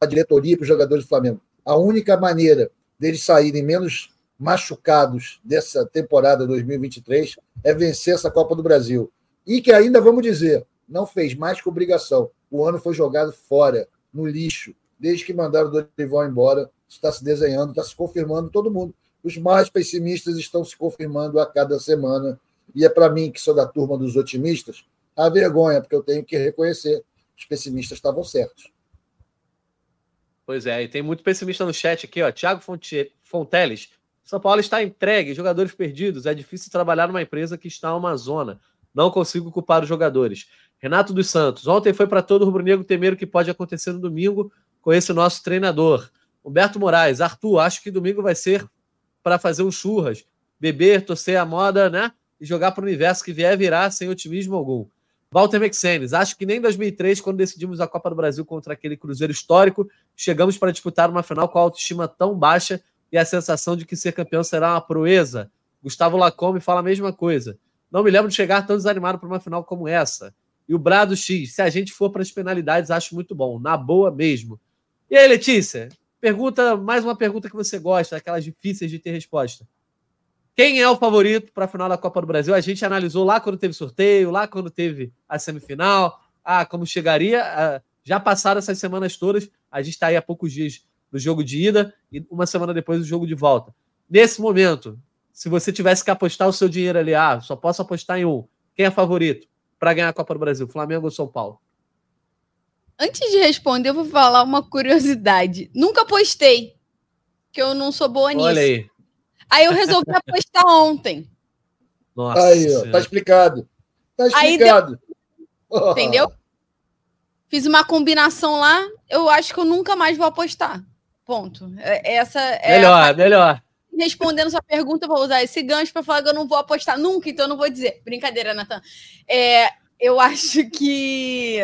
S4: a diretoria para os jogadores do Flamengo. A única maneira deles saírem menos machucados dessa temporada 2023 é vencer essa Copa do Brasil. E que ainda, vamos dizer, não fez mais que obrigação. O ano foi jogado fora, no lixo. Desde que mandaram o Dorival embora, está se desenhando, está se confirmando todo mundo. Os mais pessimistas estão se confirmando a cada semana. E é para mim, que sou da turma dos otimistas, a vergonha, porque eu tenho que reconhecer os pessimistas estavam certos.
S1: Pois é, e tem muito pessimista no chat aqui, ó. Thiago Fonteles. São Paulo está entregue, jogadores perdidos. É difícil trabalhar numa empresa que está uma zona. Não consigo culpar os jogadores. Renato dos Santos. Ontem foi para todo rubro-negro temer o que pode acontecer no domingo com esse nosso treinador. Humberto Moraes. Arthur, acho que domingo vai ser para fazer um churras, beber, torcer a moda, né? E jogar para o universo que vier virar sem otimismo algum. Walter Mexenes, acho que nem em 2003, quando decidimos a Copa do Brasil contra aquele Cruzeiro histórico, chegamos para disputar uma final com a autoestima tão baixa e a sensação de que ser campeão será uma proeza. Gustavo Lacombe fala a mesma coisa. Não me lembro de chegar tão desanimado para uma final como essa. E o Brado X, se a gente for para as penalidades, acho muito bom. Na boa mesmo. E aí, Letícia? Pergunta, mais uma pergunta que você gosta, aquelas difíceis de ter resposta. Quem é o favorito para a final da Copa do Brasil? A gente analisou lá quando teve sorteio, lá quando teve a semifinal, ah, como chegaria. Já passaram essas semanas todas, a gente está aí há poucos dias no jogo de ida e uma semana depois do jogo de volta. Nesse momento, se você tivesse que apostar o seu dinheiro ali, ah, só posso apostar em um. Quem é favorito para ganhar a Copa do Brasil? Flamengo ou São Paulo?
S2: Antes de responder, eu vou falar uma curiosidade. Nunca apostei, que eu não sou boa nisso.
S1: Olha aí.
S2: Aí eu resolvi apostar ontem.
S4: Nossa. Aí, ó, tá explicado. Tá explicado.
S2: Deu... Entendeu? Fiz uma combinação lá, eu acho que eu nunca mais vou apostar. Ponto. É, essa é
S1: melhor, a... melhor.
S2: Respondendo sua pergunta, eu vou usar esse gancho para falar que eu não vou apostar nunca, então eu não vou dizer. Brincadeira, Natan. É, eu acho que.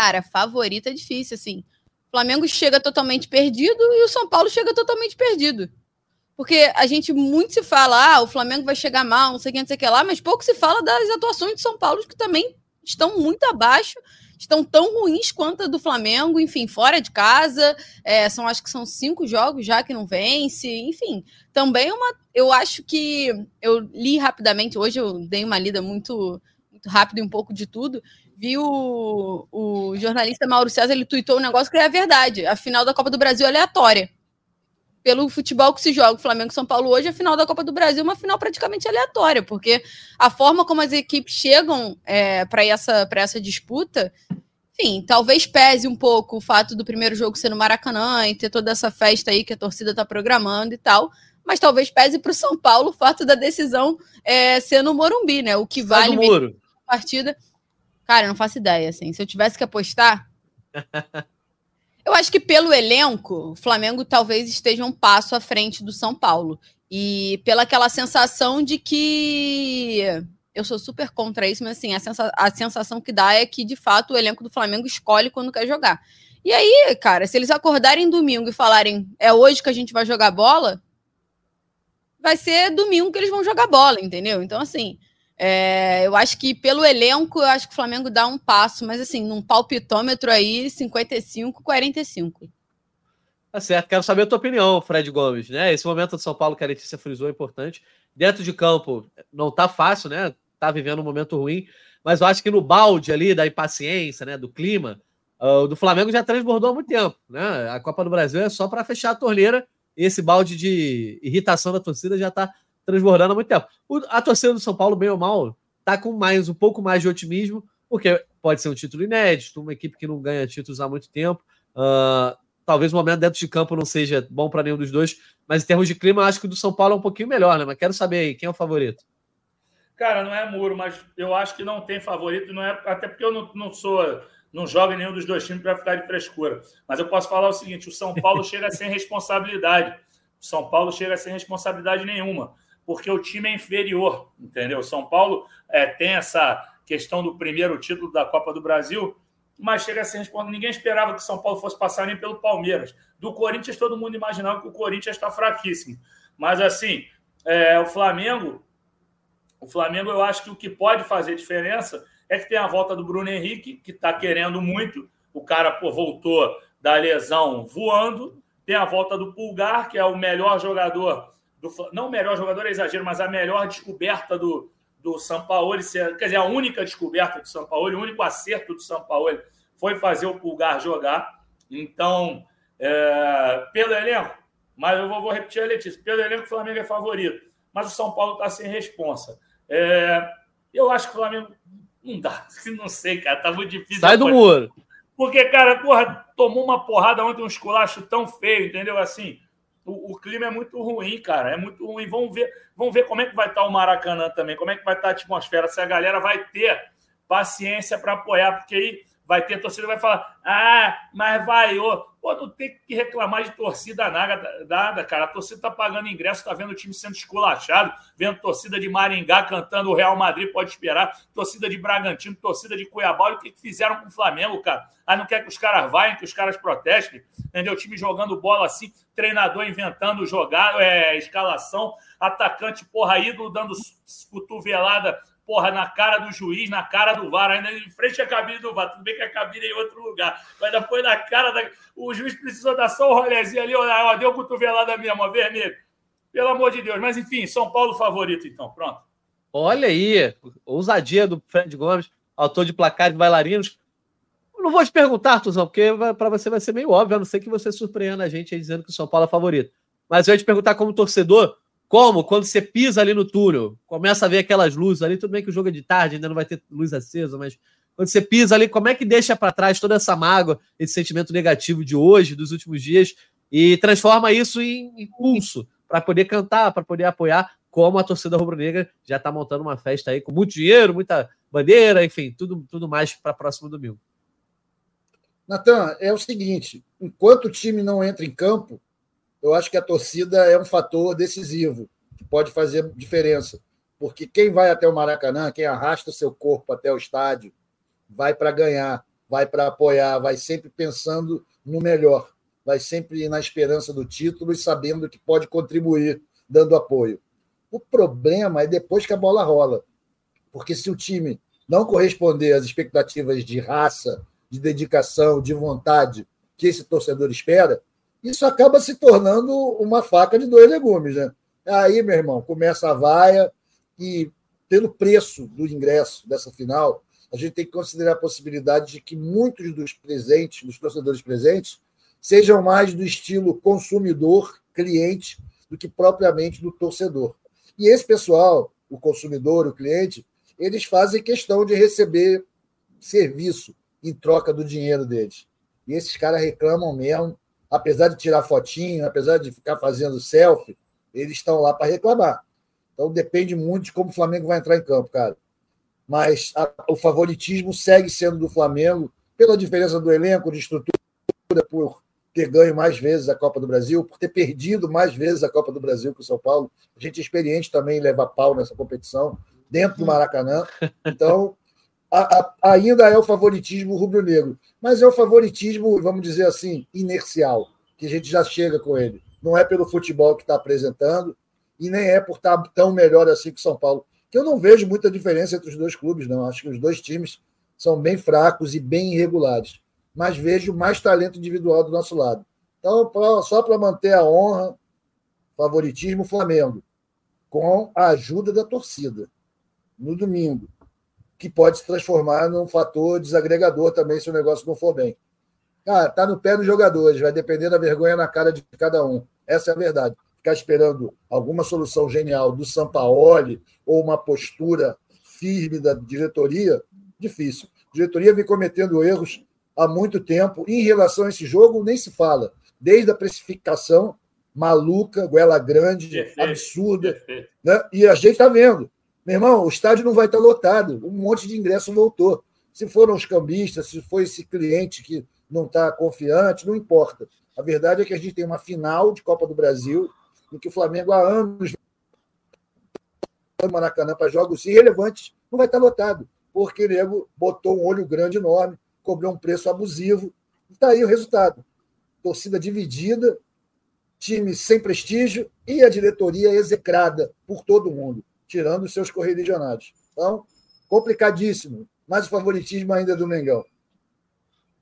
S2: Cara, favorita é difícil, assim. O Flamengo chega totalmente perdido e o São Paulo chega totalmente perdido. Porque a gente muito se fala, ah, o Flamengo vai chegar mal, não sei o que, não sei o que lá, mas pouco se fala das atuações de São Paulo, que também estão muito abaixo, estão tão ruins quanto a do Flamengo, enfim, fora de casa. É, são, acho que são cinco jogos já que não vence, enfim. Também uma. Eu acho que eu li rapidamente, hoje eu dei uma lida muito, muito rápido e um pouco de tudo. Vi o, o jornalista Mauro César, ele tweetou um negócio que é a verdade. A final da Copa do Brasil é aleatória pelo futebol que se joga o Flamengo São Paulo hoje, a final da Copa do Brasil é uma final praticamente aleatória, porque a forma como as equipes chegam é, para essa, essa disputa, enfim, talvez pese um pouco o fato do primeiro jogo ser no Maracanã e ter toda essa festa aí que a torcida está programando e tal, mas talvez pese para o São Paulo o fato da decisão é, ser no Morumbi, né? O que vale a partida. Cara, eu não faço ideia, assim. Se eu tivesse que apostar. Eu acho que pelo elenco, o Flamengo talvez esteja um passo à frente do São Paulo. E pela aquela sensação de que. Eu sou super contra isso, mas assim, a, sensa a sensação que dá é que, de fato, o elenco do Flamengo escolhe quando quer jogar. E aí, cara, se eles acordarem domingo e falarem é hoje que a gente vai jogar bola, vai ser domingo que eles vão jogar bola, entendeu? Então, assim, é, eu acho que pelo elenco, eu acho que o Flamengo dá um passo, mas assim, num palpitômetro aí, 55, 45.
S1: Tá certo, quero saber a tua opinião, Fred Gomes, né? Esse momento do São Paulo que a Letícia frisou é importante. Dentro de campo, não tá fácil, né? Tá vivendo um momento ruim, mas eu acho que no balde ali da impaciência, né? Do clima, o uh, do Flamengo já transbordou há muito tempo, né? A Copa do Brasil é só para fechar a torneira esse balde de irritação da torcida já tá transbordando há muito tempo. O, a torcida do São Paulo, bem ou mal, tá com mais um pouco mais de otimismo, porque pode ser um título inédito, uma equipe que não ganha títulos há muito tempo. Uh, talvez o momento dentro de campo não seja bom para nenhum dos dois, mas em termos de clima, acho que o do São Paulo é um pouquinho melhor, né? Mas quero saber aí, quem é o favorito?
S3: Cara, não é muro, mas eu acho que não tem favorito, não é até porque eu não, não sou não joga nenhum dos dois times para ficar de frescura. Mas eu posso falar o seguinte: o São Paulo chega sem responsabilidade. O São Paulo chega sem responsabilidade nenhuma, porque o time é inferior, entendeu? São Paulo é, tem essa questão do primeiro título da Copa do Brasil, mas chega sem responsabilidade. Ninguém esperava que São Paulo fosse passar nem pelo Palmeiras. Do Corinthians, todo mundo imaginava que o Corinthians está fraquíssimo. Mas assim, é, o Flamengo, o Flamengo, eu acho que o que pode fazer diferença é que tem a volta do Bruno Henrique, que está querendo muito. O cara pô, voltou da lesão voando. Tem a volta do Pulgar, que é o melhor jogador do não o melhor jogador é exagero, mas a melhor descoberta do, do Sampaoli, quer dizer, a única descoberta do Sampaoli, o único acerto do Sampaoli foi fazer o Pulgar jogar. Então, é, pelo elenco, mas eu vou, vou, repetir a Letícia, pelo elenco o Flamengo é favorito, mas o São Paulo está sem responsa. É, eu acho que o Flamengo não dá. Não sei, cara. Tá muito difícil.
S1: Sai do muro.
S3: Porque, cara, porra, tomou uma porrada ontem, um esculacho tão feio, entendeu? Assim, o, o, clima é muito ruim, cara. É muito ruim. Vamos ver, vamos ver como é que vai estar tá o Maracanã também, como é que vai estar tá a atmosfera, se a galera vai ter paciência para apoiar, porque aí vai ter torcida vai falar: ah, mas vai, ô. Pô, não tem que reclamar de torcida nada, cara. A torcida tá pagando ingresso, tá vendo o time sendo esculachado, vendo torcida de Maringá cantando o Real Madrid pode esperar, torcida de Bragantino, torcida de Cuiabá. Olha o que fizeram com o Flamengo, cara. Aí não quer que os caras vá, que os caras protestem, entendeu? O time jogando bola assim, treinador inventando jogar, é, escalação, atacante, porra, ídolo dando cotovelada porra, na cara do juiz, na cara do VAR, ainda em frente à cabine do VAR. Tudo bem que a cabine é em outro lugar, mas ainda foi na cara da. O juiz precisou dar só um rolezinho ali, ó, deu cotovelada mesmo, ó, vermelho. Pelo amor de Deus. Mas enfim, São Paulo favorito, então. Pronto.
S1: Olha aí, ousadia do Fred Gomes, autor de placar de bailarinos. Não vou te perguntar, Tuzão, porque para você vai ser meio óbvio, a não ser que você surpreenda a gente aí dizendo que o São Paulo é favorito. Mas eu ia te perguntar como torcedor, como quando você pisa ali no túnel, começa a ver aquelas luzes ali, tudo bem que o jogo é de tarde, ainda não vai ter luz acesa, mas quando você pisa ali, como é que deixa para trás toda essa mágoa, esse sentimento negativo de hoje, dos últimos dias, e transforma isso em impulso para poder cantar, para poder apoiar, como a torcida rubro-negra já está montando uma festa aí com muito dinheiro, muita bandeira, enfim, tudo, tudo mais para próximo domingo.
S4: Natan, é o seguinte: enquanto o time não entra em campo, eu acho que a torcida é um fator decisivo, que pode fazer diferença. Porque quem vai até o Maracanã, quem arrasta seu corpo até o estádio, vai para ganhar, vai para apoiar, vai sempre pensando no melhor, vai sempre na esperança do título e sabendo que pode contribuir, dando apoio. O problema é depois que a bola rola. Porque se o time não corresponder às expectativas de raça, de dedicação, de vontade que esse torcedor espera, isso acaba se tornando uma faca de dois legumes. Né? Aí, meu irmão, começa a vaia e, pelo preço do ingresso dessa final, a gente tem que considerar a possibilidade de que muitos dos presentes, dos torcedores presentes, sejam mais do estilo consumidor, cliente, do que propriamente do torcedor. E esse pessoal, o consumidor, o cliente, eles fazem questão de receber serviço em troca do dinheiro deles. E esses caras reclamam mesmo apesar de tirar fotinho, apesar de ficar fazendo selfie, eles estão lá para reclamar. Então depende muito de como o Flamengo vai entrar em campo, cara. Mas a, o favoritismo segue sendo do Flamengo, pela diferença do elenco, de estrutura, por ter ganho mais vezes a Copa do Brasil, por ter perdido mais vezes a Copa do Brasil que o São Paulo. A gente é experiente também em levar pau nessa competição, dentro do Maracanã. Então, a, a, ainda é o favoritismo rubro-negro, mas é o favoritismo, vamos dizer assim, inercial, que a gente já chega com ele. Não é pelo futebol que está apresentando e nem é por estar tá tão melhor assim que São Paulo. Que eu não vejo muita diferença entre os dois clubes, não. Acho que os dois times são bem fracos e bem irregulares. Mas vejo mais talento individual do nosso lado. Então, pra, só para manter a honra, favoritismo Flamengo, com a ajuda da torcida. No domingo, que pode se transformar num fator desagregador também se o negócio não for bem. Cara, tá no pé dos jogadores, vai depender da vergonha na cara de cada um. Essa é a verdade. Ficar esperando alguma solução genial do Sampaoli ou uma postura firme da diretoria, difícil. A diretoria vem cometendo erros há muito tempo. Em relação a esse jogo, nem se fala. Desde a precificação maluca, goela grande, perfeito, absurda. Perfeito. Né? E a gente está vendo. Meu irmão, o estádio não vai estar lotado. Um monte de ingresso voltou. se foram os cambistas, se foi esse cliente que não está confiante, não importa. A verdade é que a gente tem uma final de Copa do Brasil, em que o Flamengo há anos no Maracanã para jogos irrelevantes, não vai estar lotado, porque o nego botou um olho grande enorme, cobrou um preço abusivo. Está aí o resultado. Torcida dividida, time sem prestígio e a diretoria execrada por todo mundo, tirando os seus correligionários. Então, complicadíssimo. Mas o favoritismo ainda é do Mengão.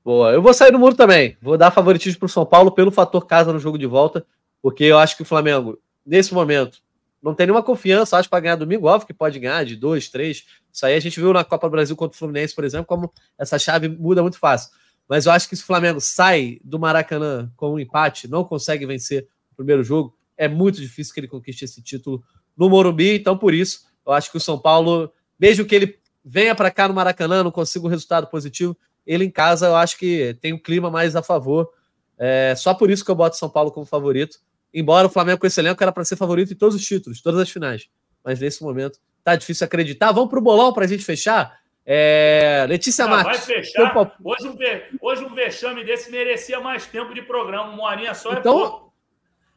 S1: Boa, eu vou sair do muro também. Vou dar favoritismo para o São Paulo pelo fator casa no jogo de volta, porque eu acho que o Flamengo, nesse momento, não tem nenhuma confiança, acho, para ganhar domingo. Óbvio que pode ganhar de dois, três. Isso aí a gente viu na Copa do Brasil contra o Fluminense, por exemplo, como essa chave muda muito fácil. Mas eu acho que se o Flamengo sai do Maracanã com um empate, não consegue vencer o primeiro jogo, é muito difícil que ele conquiste esse título no Morumbi. Então, por isso, eu acho que o São Paulo, mesmo que ele venha para cá no Maracanã, não consiga um resultado positivo, ele em casa eu acho que tem um clima mais a favor. É, só por isso que eu boto São Paulo como favorito. Embora o Flamengo com esse elenco era para ser favorito em todos os títulos, todas as finais. Mas nesse momento tá difícil acreditar. Vamos pro bolão para a gente fechar. É... Letícia
S3: Não,
S1: Marques.
S3: Vai fechar. Hoje um. Hoje um vexame desse merecia mais tempo de programa. Uma horinha só é então, pouco.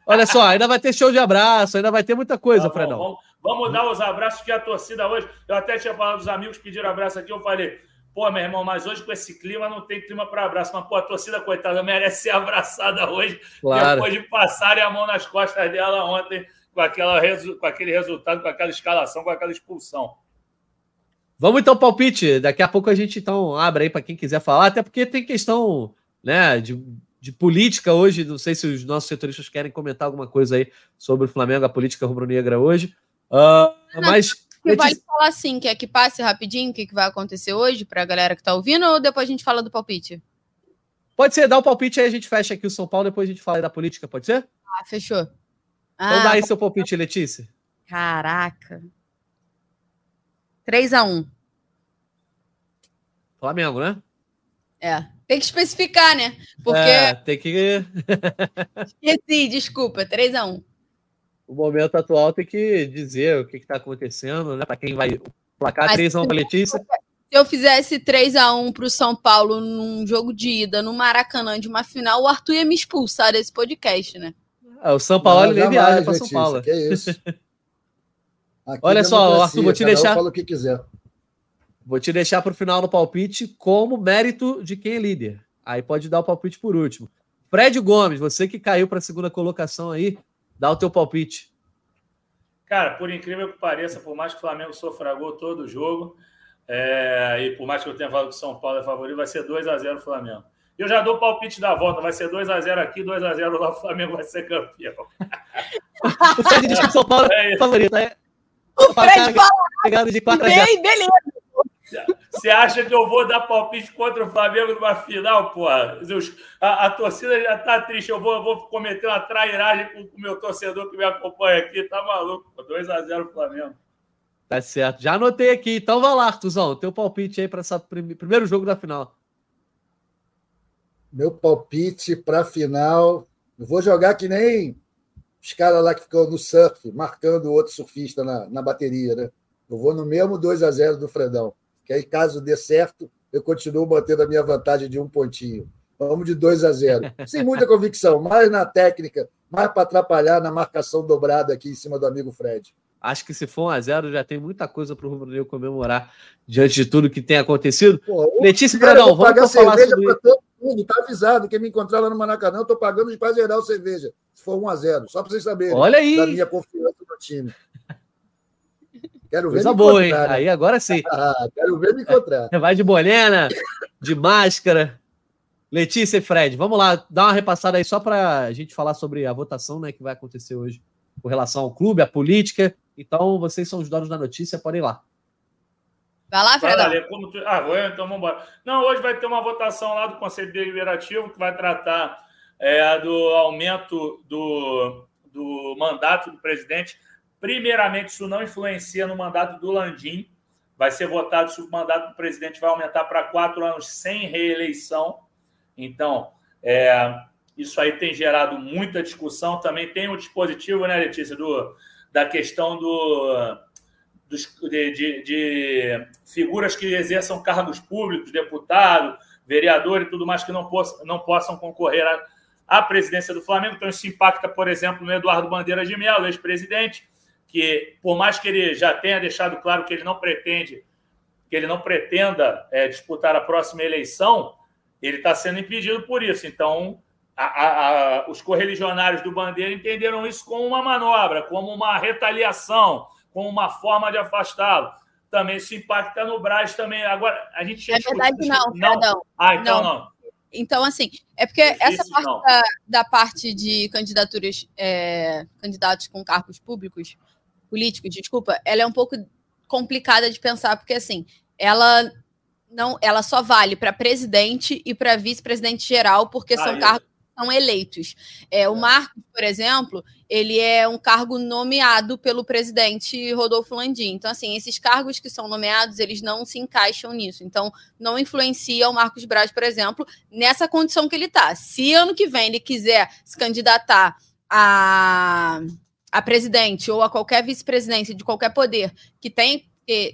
S1: Olha só, ainda vai ter show de abraço, ainda vai ter muita coisa, tá Fredão.
S3: Vamos, vamos, dar os abraços que a torcida hoje. Eu até tinha falado dos amigos que pediram abraço aqui. Eu falei, Pô, meu irmão, mas hoje com esse clima não tem clima para abraço. Mas, pô, a torcida, coitada, merece ser abraçada hoje. Claro. Depois de passarem a mão nas costas dela ontem com, aquela, com aquele resultado, com aquela escalação, com aquela expulsão.
S1: Vamos então, palpite. Daqui a pouco a gente então abre aí para quem quiser falar, até porque tem questão né, de, de política hoje. Não sei se os nossos setoristas querem comentar alguma coisa aí sobre o Flamengo, a política rubro-negra hoje. Uh, mas
S2: que vale falar assim, quer que passe rapidinho o que, que vai acontecer hoje para a galera que está ouvindo ou depois a gente fala do palpite?
S1: Pode ser, dá o palpite aí, a gente fecha aqui o São Paulo, depois a gente fala da política, pode ser?
S2: Ah, fechou. Então
S1: ah, dá aí seu palpite, Letícia.
S2: Caraca. 3x1.
S1: Flamengo, né?
S2: É. Tem que especificar, né? Porque.
S1: É, tem que.
S2: Esqueci, desculpa. 3x1
S1: o momento atual tem que dizer o que está acontecendo, né? Para quem vai placar 3x1 para Letícia. Se
S2: eu fizesse 3x1 para o São Paulo num jogo de ida, no Maracanã, de uma final, o Arthur ia me expulsar desse podcast, né?
S1: É, o São Paulo nem viaja para São Paulo.
S4: Que é isso.
S1: Olha só, Arthur, vou te deixar.
S4: Fala o que quiser.
S1: Vou te deixar para o final do palpite como mérito de quem é líder. Aí pode dar o palpite por último. Fred Gomes, você que caiu para a segunda colocação aí, Dá o teu palpite.
S3: Cara, por incrível que pareça, por mais que o Flamengo sofra gol todo o jogo, é, e por mais que eu tenha falado que o São Paulo é favorito, vai ser 2 a 0 o Flamengo. Eu já dou o palpite da volta, vai ser 2 a 0 aqui, 2 a 0 lá, o Flamengo vai ser campeão.
S1: o Fred diz que o São Paulo é, é favorito, é?
S2: O Fred fala, pegado de 4 a 0. Bem, beleza.
S3: Você acha que eu vou dar palpite contra o Flamengo numa final, porra? A, a torcida já tá triste. Eu vou, eu vou cometer uma trairagem com o meu torcedor que me acompanha aqui. Tá maluco? 2x0 Flamengo.
S1: Tá certo. Já anotei aqui. Então vai lá, Artuzão. Teu palpite aí para esse primeiro jogo da final.
S4: Meu palpite para a final. Eu vou jogar que nem os caras lá que ficam no surf, marcando outro surfista na, na bateria, né? Eu vou no mesmo 2 a 0 do Fredão que aí, caso dê certo, eu continuo mantendo a minha vantagem de um pontinho. Vamos de 2 a 0. Sem muita convicção, mais na técnica, mais para atrapalhar na marcação dobrada aqui em cima do amigo Fred.
S1: Acho que se for 1 a 0 já tem muita coisa para o Rubro Negro comemorar diante de tudo que tem acontecido. Pô, Letícia Pradão, vamos pagar falar sobre... para todo
S4: mundo, tá avisado. Quem me encontrar lá no Maracanã, eu estou pagando de para geral cerveja, se for 1 a 0 só para vocês saberem
S1: Olha aí.
S4: da minha confiança no time. Quero ver
S1: Coisa boa, hein? Né? Aí agora sim.
S4: Ah, quero ver me encontrar.
S1: Vai de bolena, de máscara. Letícia e Fred, vamos lá, dar uma repassada aí só para a gente falar sobre a votação né, que vai acontecer hoje com relação ao clube, à política. Então, vocês são os donos da notícia, podem ir lá.
S2: Vai lá, Fred.
S3: Tu... Ah, vou, então vamos embora. Não, hoje vai ter uma votação lá do Conselho Deliberativo que vai tratar é, do aumento do, do mandato do presidente Primeiramente, isso não influencia no mandato do Landim. Vai ser votado se o mandato do presidente vai aumentar para quatro anos sem reeleição. Então, é, isso aí tem gerado muita discussão. Também tem o dispositivo, né, Letícia, do, da questão do, dos, de, de, de, figuras que exerçam cargos públicos, deputado, vereador e tudo mais, que não, possa, não possam concorrer à, à presidência do Flamengo. Então, isso impacta, por exemplo, no Eduardo Bandeira de Mello, ex-presidente, que, por mais que ele já tenha deixado claro que ele não pretende, que ele não pretenda é, disputar a próxima eleição, ele está sendo impedido por isso. Então, a, a, a, os correligionários do Bandeira entenderam isso como uma manobra, como uma retaliação, como uma forma de afastá-lo. Também isso impacta no Braz também. Agora, a gente...
S2: É verdade, não, não. Perdão.
S3: Ah, então não. não.
S2: Então, assim, é porque essa parte da, da, parte de candidaturas, é, candidatos com cargos públicos, políticos, desculpa, ela é um pouco complicada de pensar, porque assim, ela não, ela só vale para presidente e para vice-presidente geral, porque ah, são cargos que são eleitos. É, o é. Marcos, por exemplo, ele é um cargo nomeado pelo presidente Rodolfo Landim. Então, assim, esses cargos que são nomeados, eles não se encaixam nisso. Então, não influencia o Marcos Braz, por exemplo, nessa condição que ele está. Se ano que vem ele quiser se candidatar a, a presidente ou a qualquer vice-presidência de qualquer poder que tem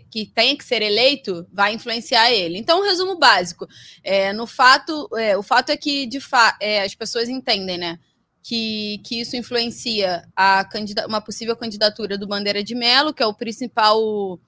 S2: que, tem que ser eleito vai influenciar ele. Então, um resumo básico. É, no fato, é, o fato é que de fa é, as pessoas entendem, né? Que, que isso influencia a uma possível candidatura do Bandeira de Melo, que é o principal,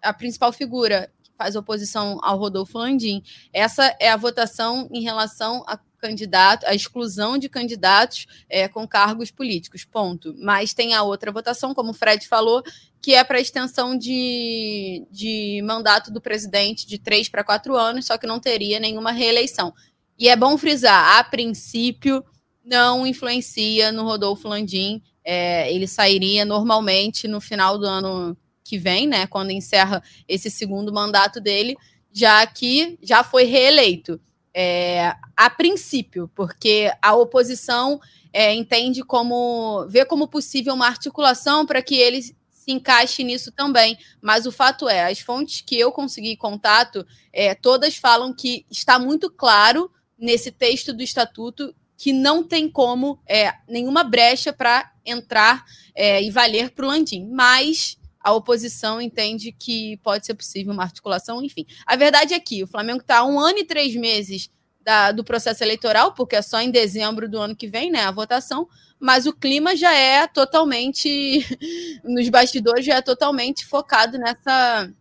S2: a principal figura que faz oposição ao Rodolfo Landim. Essa é a votação em relação a candidato, a exclusão de candidatos é, com cargos políticos, ponto. Mas tem a outra votação, como o Fred falou, que é para extensão de, de mandato do presidente de três para quatro anos, só que não teria nenhuma reeleição. E é bom frisar, a princípio, não influencia no Rodolfo Landim. É, ele sairia normalmente no final do ano que vem, né? Quando encerra esse segundo mandato dele, já que já foi reeleito. É, a princípio, porque a oposição é, entende como vê como possível uma articulação para que ele se encaixe nisso também. Mas o fato é, as fontes que eu consegui contato, é, todas falam que está muito claro nesse texto do estatuto que não tem como é, nenhuma brecha para entrar é, e valer para o Landim. Mas a oposição entende que pode ser possível uma articulação, enfim. A verdade é que o Flamengo está um ano e três meses da, do processo eleitoral, porque é só em dezembro do ano que vem, né, a votação, mas o clima já é totalmente, nos bastidores, já é totalmente focado nessa,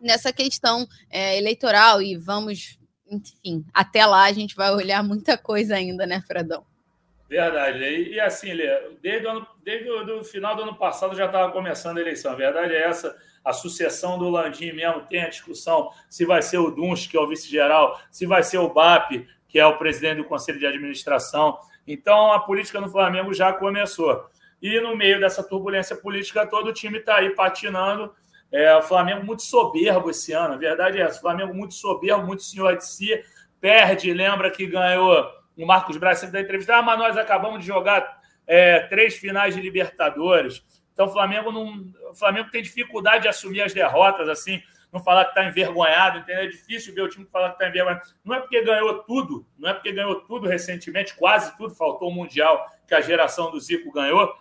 S2: nessa questão é, eleitoral e vamos, enfim, até lá a gente vai olhar muita coisa ainda, né, Fredão?
S3: Verdade. E, assim, Lê, desde, o, ano, desde o final do ano passado já estava começando a eleição. A verdade é essa, a sucessão do Landim mesmo tem a discussão se vai ser o Dunst, que é o vice-geral, se vai ser o BAP, que é o presidente do Conselho de Administração. Então, a política no Flamengo já começou. E no meio dessa turbulência política todo o time está aí patinando. É, o Flamengo muito soberbo esse ano, a verdade é essa. O Flamengo muito soberbo, muito senhor de si. Perde, lembra que ganhou o Marcos Braz sempre da entrevista, ah, mas nós acabamos de jogar é, três finais de Libertadores. Então o Flamengo não. O Flamengo tem dificuldade de assumir as derrotas, assim, não falar que está envergonhado, entendeu? É difícil ver o time falar que está envergonhado. Não é porque ganhou tudo, não é porque ganhou tudo recentemente, quase tudo, faltou o Mundial que a geração do Zico ganhou,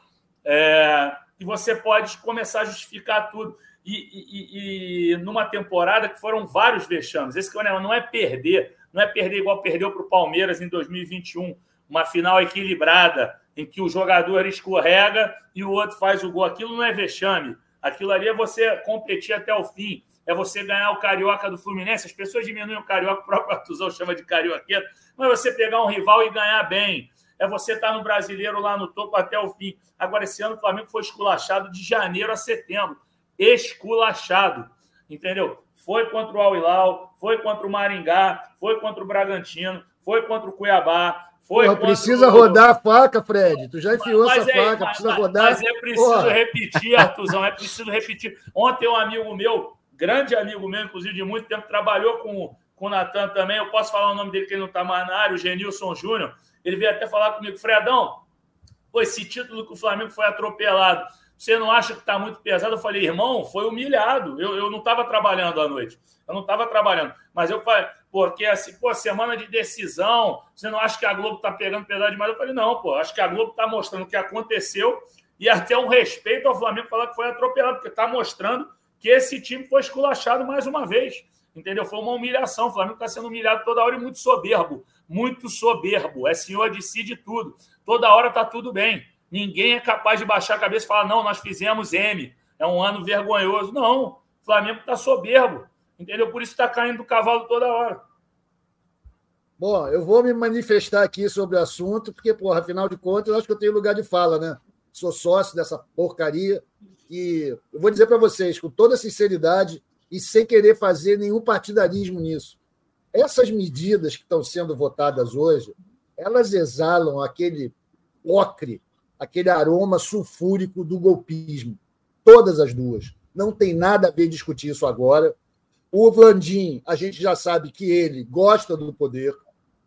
S3: é, e você pode começar a justificar tudo. E, e, e, numa temporada que foram vários vexames. Esse que não é perder, não é perder igual perdeu para o Palmeiras em 2021, uma final equilibrada, em que o jogador escorrega e o outro faz o gol. Aquilo não é vexame. Aquilo ali é você competir até o fim. É você ganhar o Carioca do Fluminense. As pessoas diminuem o Carioca, o próprio Artuzão chama de Carioqueiro. Mas você pegar um rival e ganhar bem. É você estar no Brasileiro lá no topo até o fim. Agora, esse ano o Flamengo foi esculachado de janeiro a setembro. Esculachado. Entendeu? foi contra o Al Hilal, foi contra o Maringá, foi contra o Bragantino, foi contra o Cuiabá, foi Porra,
S4: precisa o... rodar a faca, Fred. Tu já enfiou mas, essa é, faca, mas, precisa
S3: mas,
S4: rodar.
S3: Mas é preciso Porra. repetir, Artuzão, é preciso repetir. Ontem um amigo meu, grande amigo meu, inclusive de muito tempo, trabalhou com, com o Natan também. Eu posso falar o nome dele que ele não está mais na área, o Genilson Júnior. Ele veio até falar comigo, Fredão, pô, esse título que o Flamengo foi atropelado você não acha que está muito pesado? Eu falei, irmão, foi humilhado. Eu, eu não estava trabalhando à noite. Eu não estava trabalhando. Mas eu falei, porque assim, pô, semana de decisão, você não acha que a Globo está pegando pesado demais? Eu falei, não, pô, acho que a Globo está mostrando o que aconteceu e até um respeito ao Flamengo falar que foi atropelado, porque está mostrando que esse time foi esculachado mais uma vez. Entendeu? Foi uma humilhação. O Flamengo está sendo humilhado toda hora e muito soberbo. Muito soberbo. É senhor de si de tudo. Toda hora está tudo bem. Ninguém é capaz de baixar a cabeça e falar: não, nós fizemos M. É um ano vergonhoso. Não. O Flamengo está soberbo. Entendeu? Por isso está caindo do cavalo toda hora.
S4: Bom, eu vou me manifestar aqui sobre o assunto, porque, porra, afinal de contas, eu acho que eu tenho lugar de fala, né? Sou sócio dessa porcaria. E eu vou dizer para vocês, com toda sinceridade e sem querer fazer nenhum partidarismo nisso, essas medidas que estão sendo votadas hoje, elas exalam aquele ocre, aquele aroma sulfúrico do golpismo. Todas as duas. Não tem nada a ver discutir isso agora. O Landim, a gente já sabe que ele gosta do poder.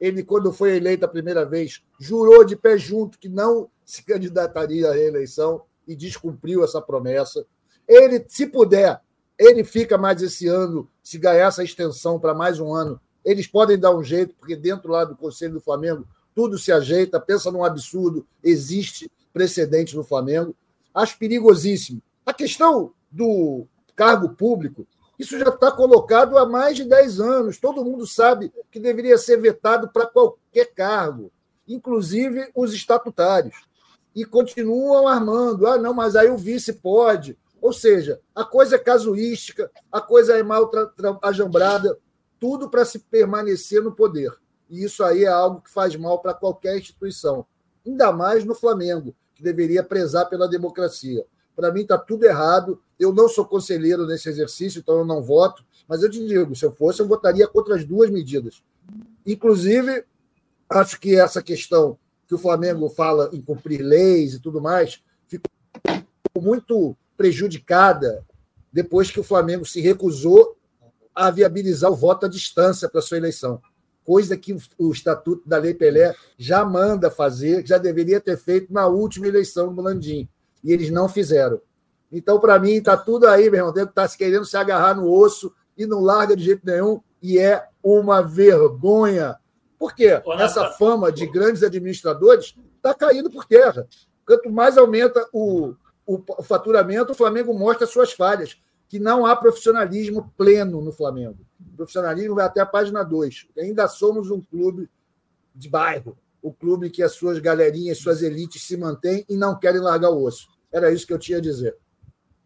S4: Ele, quando foi eleito a primeira vez, jurou de pé junto que não se candidataria à reeleição e descumpriu essa promessa. Ele, se puder, ele fica mais esse ano, se ganhar essa extensão para mais um ano, eles podem dar um jeito, porque dentro lá do Conselho do Flamengo tudo se ajeita, pensa num absurdo, existe precedente no Flamengo. Acho perigosíssimo. A questão do cargo público, isso já está colocado há mais de 10 anos. Todo mundo sabe que deveria ser vetado para qualquer cargo, inclusive os estatutários. E continuam armando. Ah, não, mas aí o vice pode. Ou seja, a coisa é casuística, a coisa é mal ajambrada, tudo para se permanecer no poder. E isso aí é algo que faz mal para qualquer instituição, ainda mais no Flamengo, que deveria prezar pela democracia. Para mim está tudo errado. Eu não sou conselheiro nesse exercício, então eu não voto. Mas eu te digo, se eu fosse, eu votaria contra as duas medidas. Inclusive, acho que essa questão que o Flamengo fala em cumprir leis e tudo mais ficou muito prejudicada depois que o Flamengo se recusou a viabilizar o voto à distância para sua eleição coisa que o Estatuto da Lei Pelé já manda fazer, já deveria ter feito na última eleição do Landim. E eles não fizeram. Então, para mim, está tudo aí, meu irmão. Deve estar tá querendo se agarrar no osso e não larga de jeito nenhum. E é uma vergonha. Por quê? Essa fama de grandes administradores está caindo por terra. Quanto mais aumenta o, o faturamento, o Flamengo mostra suas falhas que não há profissionalismo pleno no Flamengo. Profissionalismo vai até a página 2. Ainda somos um clube de bairro, o clube que as suas galerinhas, suas elites se mantêm e não querem largar o osso. Era isso que eu tinha a dizer.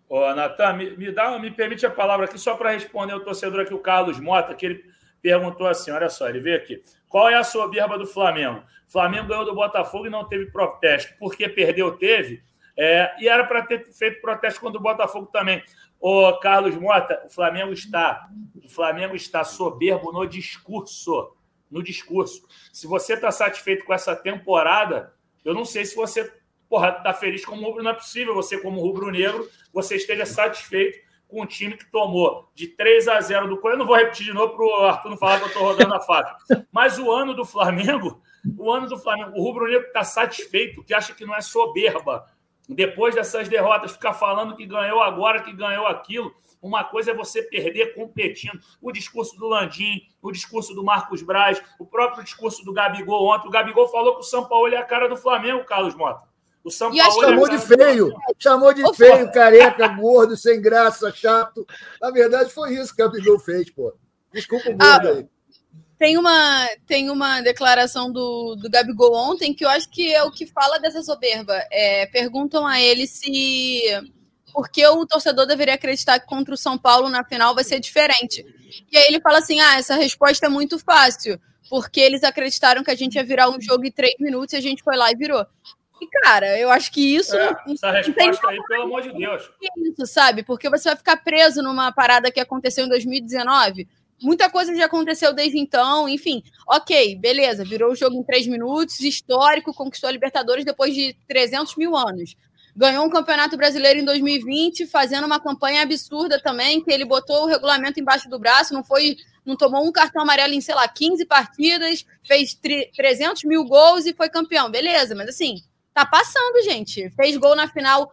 S3: Ô, Natan, me, me, dá, me permite a palavra aqui só para responder o torcedor aqui, o Carlos Mota, que ele perguntou assim: olha só, ele veio aqui. Qual é a soberba do Flamengo? Flamengo ganhou do Botafogo e não teve protesto. Porque perdeu, teve. É, e era para ter feito protesto contra o Botafogo também. Ô, Carlos Mota, o Flamengo está, o Flamengo está soberbo no discurso, no discurso. Se você está satisfeito com essa temporada, eu não sei se você porra, tá feliz como rubro, não é possível você como rubro-negro, você esteja satisfeito com o time que tomou de 3 a 0 do Corinthians. Eu não vou repetir de novo para o Arthur não falar que eu estou rodando a faca. Mas o ano do Flamengo, o ano do Flamengo, o rubro-negro está satisfeito, que acha que não é soberba, depois dessas derrotas, ficar falando que ganhou agora, que ganhou aquilo. Uma coisa é você perder competindo. O discurso do Landim, o discurso do Marcos Braz, o próprio discurso do Gabigol ontem. O Gabigol falou que o São Paulo é a cara do Flamengo, Carlos Mota. O
S4: São Paulo chamou de feio, chamou de feio, careca, gordo, sem graça, chato. Na verdade, foi isso que o Gabigol fez, pô. Desculpa o gordo ah, aí.
S2: Tem uma, tem uma declaração do, do Gabigol ontem que eu acho que é o que fala dessa soberba. É, perguntam a ele se por que o torcedor deveria acreditar que contra o São Paulo na final vai ser diferente. E aí ele fala assim: ah, essa resposta é muito fácil, porque eles acreditaram que a gente ia virar um jogo em três minutos e a gente foi lá e virou. E, cara, eu acho que isso. É,
S3: essa resposta aí, pelo amor de Deus.
S2: Isso, sabe? Porque você vai ficar preso numa parada que aconteceu em 2019 Muita coisa já aconteceu desde então, enfim. Ok, beleza, virou o jogo em três minutos, histórico, conquistou a Libertadores depois de 300 mil anos. Ganhou um campeonato brasileiro em 2020, fazendo uma campanha absurda também, que ele botou o regulamento embaixo do braço, não foi, não tomou um cartão amarelo em, sei lá, 15 partidas, fez 300 mil gols e foi campeão. Beleza, mas assim, tá passando, gente. Fez gol na final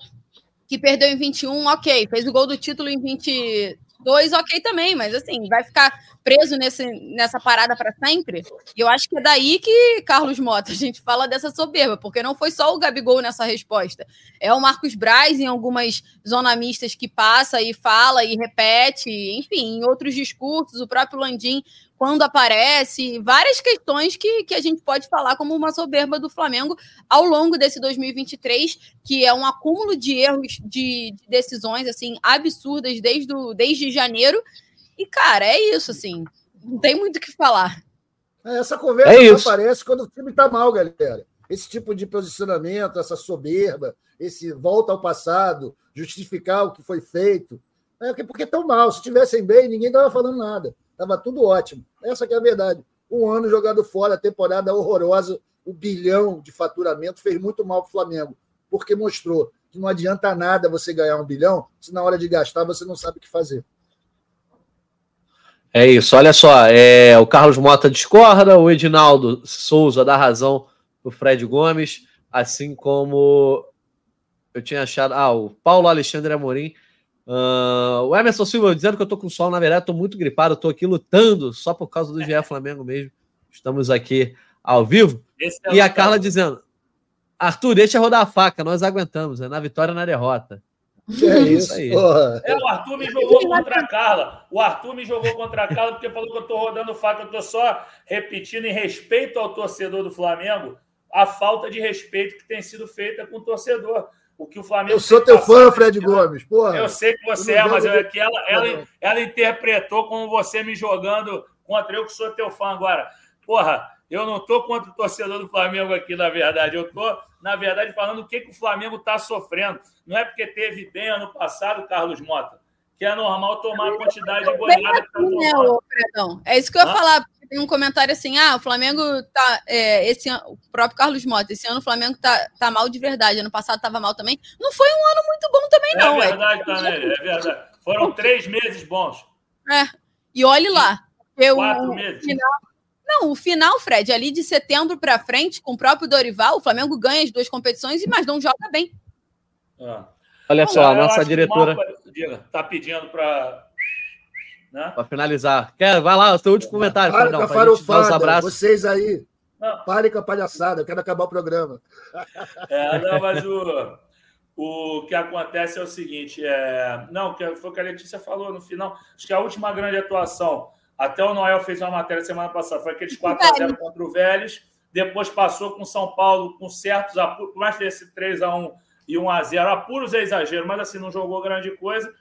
S2: que perdeu em 21, ok. Fez o gol do título em 20, dois, ok também, mas assim, vai ficar preso nesse, nessa parada para sempre. E eu acho que é daí que, Carlos Mota, a gente fala dessa soberba, porque não foi só o Gabigol nessa resposta. É o Marcos Braz em algumas zonamistas que passa e fala e repete, enfim, em outros discursos, o próprio Landim quando aparece, várias questões que, que a gente pode falar como uma soberba do Flamengo ao longo desse 2023, que é um acúmulo de erros de, de decisões assim absurdas desde, o, desde janeiro. E, cara, é isso, assim. Não tem muito o que falar.
S4: É, essa conversa é aparece quando o time está mal, galera. Esse tipo de posicionamento, essa soberba, esse volta ao passado, justificar o que foi feito. É porque estão mal. Se estivessem bem, ninguém estava falando nada. Estava tudo ótimo. Essa que é a verdade. Um ano jogado fora, temporada horrorosa, o bilhão de faturamento fez muito mal para o Flamengo, porque mostrou que não adianta nada você ganhar um bilhão se na hora de gastar você não sabe o que fazer.
S1: É isso, olha só, é, o Carlos Mota discorda, o Edinaldo Souza dá razão o Fred Gomes, assim como eu tinha achado, ah, o Paulo Alexandre Amorim Uh, o Emerson Silva dizendo que eu tô com sol, na verdade, tô muito gripado, tô aqui lutando só por causa do GE Flamengo mesmo. Estamos aqui ao vivo. É e a Carla dizendo: Arthur, deixa rodar a faca, nós aguentamos, é na vitória na derrota.
S3: É isso aí. É, o Arthur me jogou contra a Carla. O Arthur me jogou contra a Carla porque falou que eu tô rodando faca. Eu tô só repetindo em respeito ao torcedor do Flamengo a falta de respeito que tem sido feita com o torcedor o que o Flamengo.
S4: Eu sou teu fã, Fred Gomes. Porra,
S3: eu sei que você é, mas é que ela, ela, ela interpretou como você me jogando contra eu, que sou teu fã agora. Porra, eu não estou contra o torcedor do Flamengo aqui, na verdade. Eu estou, na verdade, falando o que, que o Flamengo está sofrendo. Não é porque teve bem ano passado, Carlos Mota, que é normal tomar a quantidade de goleada tá
S2: tomando. É isso que eu ia falar tem um comentário assim: ah, o Flamengo tá. É, esse ano, o próprio Carlos Mota, esse ano o Flamengo tá, tá mal de verdade. Ano passado tava mal também. Não foi um ano muito bom também, não.
S3: É verdade, Tanelli, é verdade. Foram três meses bons.
S2: É. E olhe lá. Eu, Quatro meses. Final, não, o final, Fred, ali de setembro para frente, com o próprio Dorival, o Flamengo ganha as duas competições, mas não joga bem.
S1: É. Olha só, a nossa diretora.
S3: Está pedindo para
S1: né? Para finalizar. Quer, vai lá, o seu último comentário.
S4: Para com a farofada, vocês aí. Não. Pare com a palhaçada, eu quero acabar o programa.
S3: É, não, mas o, o que acontece é o seguinte: é, não, que foi o que a Letícia falou no final. Acho que a última grande atuação, até o Noel fez uma matéria semana passada, foi aqueles 4x0 contra o Vélez. Depois passou com São Paulo com certos apuros, por mais que esse 3x1 e 1x0, apuros é exagero, mas assim, não jogou grande coisa.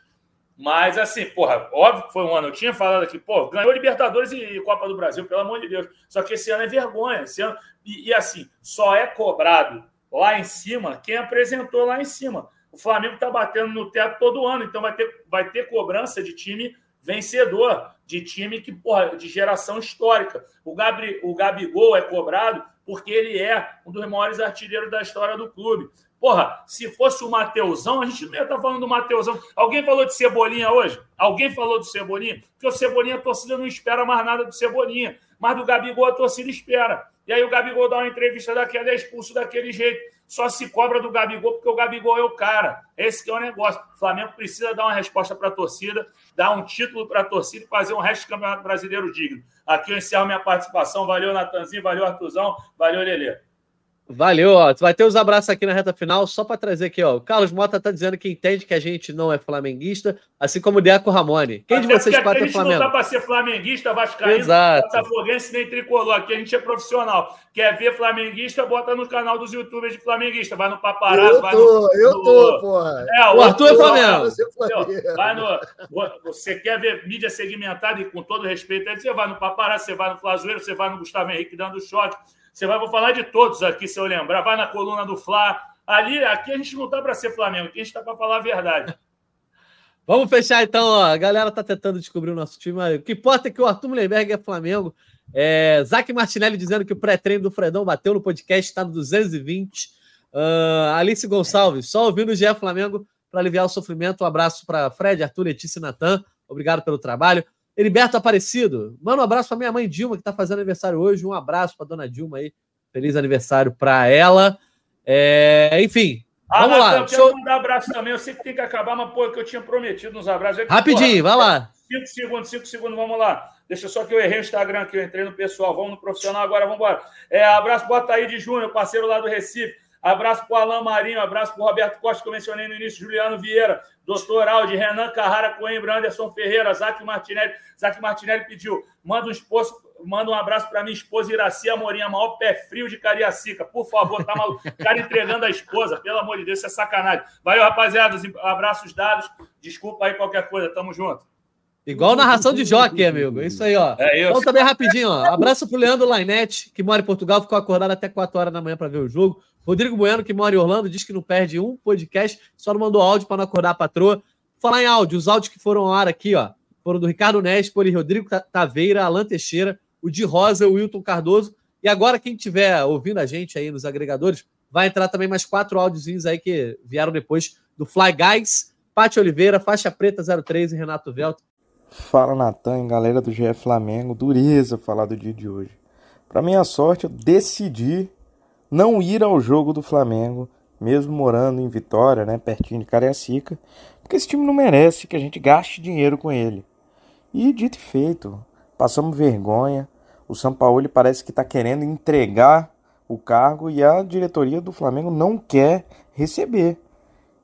S3: Mas, assim, porra, óbvio que foi um ano. Eu tinha falado aqui, pô, ganhou Libertadores e Copa do Brasil, pelo amor de Deus. Só que esse ano é vergonha. Esse ano... E, e, assim, só é cobrado lá em cima quem apresentou lá em cima. O Flamengo está batendo no teto todo ano, então vai ter, vai ter cobrança de time vencedor, de time que, porra, de geração histórica. O, Gabri, o Gabigol é cobrado porque ele é um dos maiores artilheiros da história do clube. Porra, se fosse o Mateusão, a gente não ia estar falando do Mateusão. Alguém falou de Cebolinha hoje? Alguém falou do Cebolinha? Porque o Cebolinha, a torcida não espera mais nada do Cebolinha. Mas do Gabigol, a torcida espera. E aí o Gabigol dá uma entrevista daquela, é expulso daquele jeito. Só se cobra do Gabigol porque o Gabigol é o cara. Esse que é o negócio. O Flamengo precisa dar uma resposta para a torcida, dar um título para a torcida e fazer um resto de campeonato brasileiro digno. Aqui eu encerro minha participação. Valeu, Natanzinho. Valeu, Artuzão. Valeu, Lelê.
S1: Valeu, ó. Vai ter os abraços aqui na reta final, só para trazer aqui, ó. O Carlos Mota tá dizendo que entende que a gente não é flamenguista, assim como o Deco Ramone. Quem Até de vocês quatro é Flamengo? A gente não
S3: tá para ser flamenguista, vascaíno, botafoguense nem tricolor. Aqui a gente é profissional. Quer ver flamenguista, bota no canal dos youtubers de flamenguista. Vai no paparazzo,
S4: eu
S3: vai
S4: tô, no... Eu tô, porra.
S1: É, o, o Arthur é Flamengo.
S3: Vai no... Você quer ver mídia segmentada e com todo respeito, aí você vai no paparazzo, você vai no Flazoeiro, você vai no Gustavo Henrique dando choque você vai, vou falar de todos aqui, se eu lembrar. Vai na coluna do Fla. Ali, aqui a gente não está para ser Flamengo, aqui a gente está para falar a verdade.
S1: Vamos fechar então, ó. A galera tá tentando descobrir o nosso time. O que importa é que o Arthur Mullenberg é Flamengo. É, Zac Martinelli dizendo que o pré-treino do Fredão bateu no podcast, está no 220. Uh, Alice Gonçalves, só ouvindo o GE Flamengo para aliviar o sofrimento. Um abraço para Fred, Arthur, Letícia e Natan. Obrigado pelo trabalho. Heriberto Aparecido, manda um abraço para minha mãe Dilma, que está fazendo aniversário hoje. Um abraço para dona Dilma aí. Feliz aniversário para ela. É, enfim,
S3: Ah,
S1: Vamos lá,
S3: eu
S1: show-
S3: quero mandar abraço também. Eu sei que tem que acabar, mas pô, é que eu tinha prometido nos abraços. Que,
S1: Rapidinho, vai lá.
S3: Cinco segundos, cinco segundos, vamos lá. Deixa só que eu errei o Instagram aqui, eu entrei no pessoal. Vamos no profissional agora, vamos embora. É, abraço pro Ataíde Júnior, parceiro lá do Recife. Abraço pro Alain Marinho, abraço pro Roberto Costa, que eu mencionei no início, Juliano Vieira, Doutor Aldi, Renan Carrara Coimbra, Anderson Ferreira, Zac Martinelli. Zac Martinelli pediu, manda um, esposo, manda um abraço para minha esposa Iraci Amorim, a maior pé frio de Cariacica. Por favor, tá maluco? O cara entregando a esposa, pelo amor de Deus, isso é sacanagem. Valeu, rapaziada, os abraços dados. Desculpa aí qualquer coisa, tamo junto.
S1: Igual narração de jockey, amigo. Isso aí, ó.
S3: É isso.
S1: Então, também rapidinho, ó. Abraço pro Leandro Lainete, que mora em Portugal, ficou acordado até 4 horas da manhã para ver o jogo. Rodrigo Bueno, que mora em Orlando, diz que não perde um podcast, só não mandou áudio para não acordar a patroa. Falar em áudio, os áudios que foram ao ar aqui, ó, foram do Ricardo Nespoli, Rodrigo Ta- Taveira, Alan Teixeira, o Di Rosa, o Wilton Cardoso. E agora, quem estiver ouvindo a gente aí nos agregadores, vai entrar também mais quatro áudiozinhos aí que vieram depois do Fly Guys, Pati Oliveira, Faixa Preta 03 e Renato Velto.
S9: Fala Natan, galera do GE Flamengo, dureza falar do dia de hoje. Para minha sorte, eu decidi não ir ao jogo do Flamengo, mesmo morando em Vitória, né, pertinho de Cariacica, porque esse time não merece que a gente gaste dinheiro com ele. E dito e feito, passamos vergonha. O Sampaoli parece que está querendo entregar o cargo e a diretoria do Flamengo não quer receber.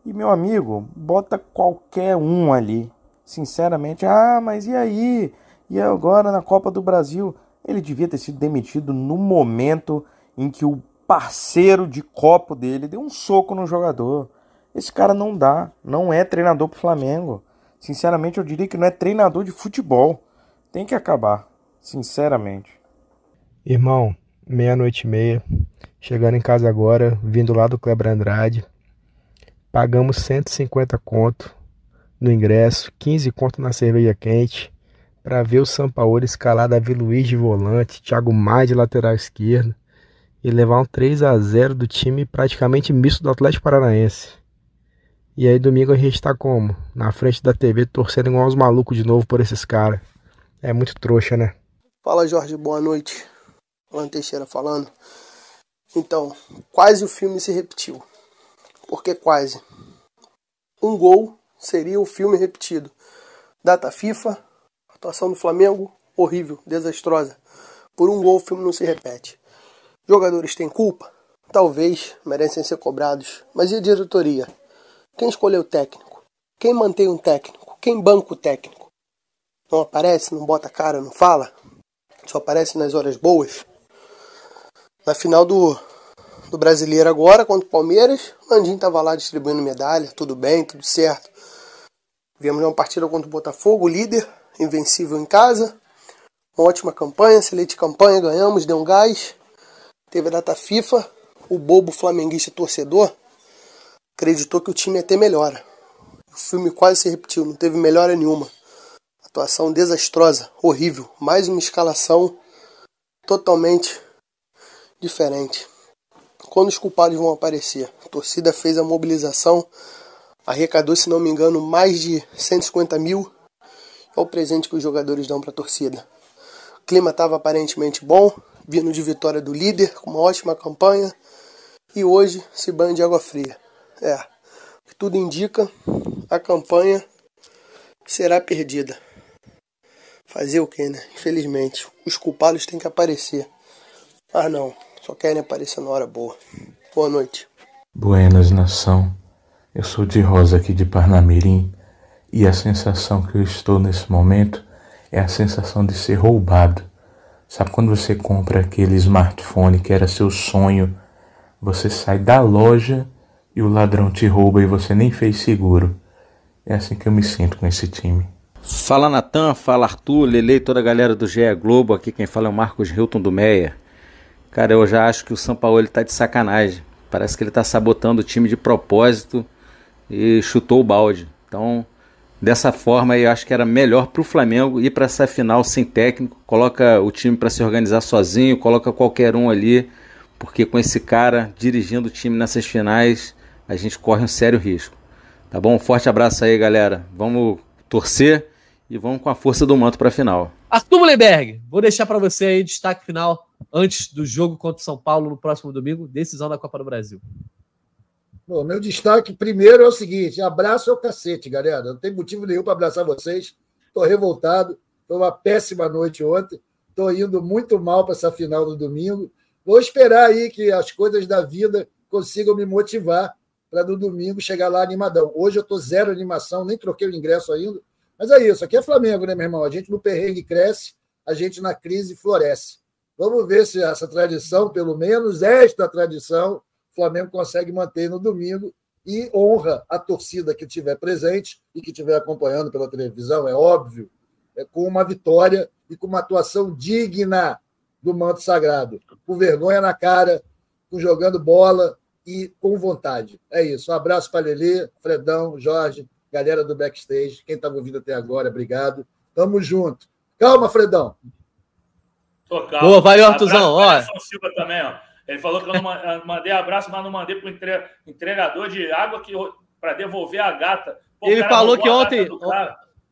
S9: E meu amigo, bota qualquer um ali. Sinceramente, ah, mas e aí? E agora na Copa do Brasil? Ele devia ter sido demitido no momento em que o parceiro de copo dele deu um soco no jogador. Esse cara não dá, não é treinador pro Flamengo. Sinceramente, eu diria que não é treinador de futebol. Tem que acabar, sinceramente.
S10: Irmão, meia-noite e meia, chegando em casa agora, vindo lá do Kleber Andrade. Pagamos 150 conto no ingresso, 15 conto na cerveja quente, para ver o Sampaoli escalar Davi Luiz de volante, Thiago Maia de lateral esquerdo e levar um 3 a 0 do time praticamente misto do Atlético Paranaense. E aí domingo a gente tá como? Na frente da TV torcendo igual uns malucos de novo por esses caras. É muito trouxa, né?
S11: Fala Jorge, boa noite. Alan Teixeira falando. Então, quase o filme se repetiu. Por que quase? Um gol seria o filme repetido. Data FIFA, atuação do Flamengo, horrível, desastrosa. Por um gol o filme não se repete. Jogadores têm culpa? Talvez, merecem ser cobrados. Mas e a diretoria? Quem escolheu o técnico? Quem mantém um técnico? Quem banca o técnico? Não aparece, não bota cara, não fala? Só aparece nas horas boas? Na final do, do Brasileiro agora, contra o Palmeiras, Landim estava lá distribuindo medalha, tudo bem, tudo certo. Viemos uma partida contra o Botafogo, líder, invencível em casa. Uma ótima campanha, excelente campanha, ganhamos, deu um gás. Teve a data FIFA, o bobo flamenguista torcedor acreditou que o time ia ter melhora. O filme quase se repetiu, não teve melhora nenhuma. Atuação desastrosa, horrível. Mais uma escalação totalmente diferente. Quando os culpados vão aparecer? A torcida fez a mobilização, arrecadou, se não me engano, mais de 150 mil. É o presente que os jogadores dão para a torcida. O clima estava aparentemente bom, vindo de vitória do líder, com uma ótima campanha. E hoje se banha de água fria. É, o que tudo indica, a campanha será perdida. Fazer o que, né? Infelizmente, os culpados têm que aparecer. Ah, não, só querem aparecer na hora boa. Boa noite.
S12: Buenas, nação. Eu sou de Rosa aqui de Parnamirim e a sensação que eu estou nesse momento é a sensação de ser roubado. Sabe quando você compra aquele smartphone que era seu sonho, você sai da loja e o ladrão te rouba e você nem fez seguro? É assim que eu me sinto com esse time.
S13: Fala Natan, fala Arthur, Lele e toda a galera do GE Globo. Aqui quem fala é o Marcos Hilton do Meia. Cara, eu já acho que o São Paulo tá de sacanagem. Parece que ele tá sabotando o time de propósito e chutou o balde. Então, dessa forma, eu acho que era melhor pro Flamengo ir para essa final sem técnico. Coloca o time para se organizar sozinho, coloca qualquer um ali, porque com esse cara dirigindo o time nessas finais, a gente corre um sério risco. Tá bom? Forte abraço aí, galera. Vamos torcer e vamos com a força do manto para a final.
S1: Arthur Mullenberg, vou deixar para você aí destaque final antes do jogo contra o São Paulo no próximo domingo, decisão da Copa do Brasil.
S4: Bom, meu destaque primeiro é o seguinte: abraço é o cacete, galera. Não tem motivo nenhum para abraçar vocês. Estou revoltado. Foi uma péssima noite ontem. Estou indo muito mal para essa final do domingo. Vou esperar aí que as coisas da vida consigam me motivar para no domingo chegar lá animadão. Hoje eu estou zero animação, nem troquei o ingresso ainda. Mas é isso, aqui é Flamengo, né, meu irmão? A gente no perrengue cresce, a gente na crise floresce. Vamos ver se essa tradição, pelo menos esta tradição, o Flamengo consegue manter no domingo e honra a torcida que estiver presente e que estiver acompanhando pela televisão, é óbvio, é com uma vitória e com uma atuação digna do manto sagrado, com vergonha na cara, com jogando bola, e com vontade. É isso. Um abraço para Lelê, Fredão, Jorge, galera do backstage. Quem estava ouvindo até agora, obrigado. Tamo junto. Calma, Fredão.
S3: Tô calmo.
S1: Boa, valeu, Artuzão. Olha.
S3: Silva também, ó. Ele falou que eu não mandei abraço, mas não mandei para o entregador de água que para devolver a gata.
S1: Pô, ele falou que ontem.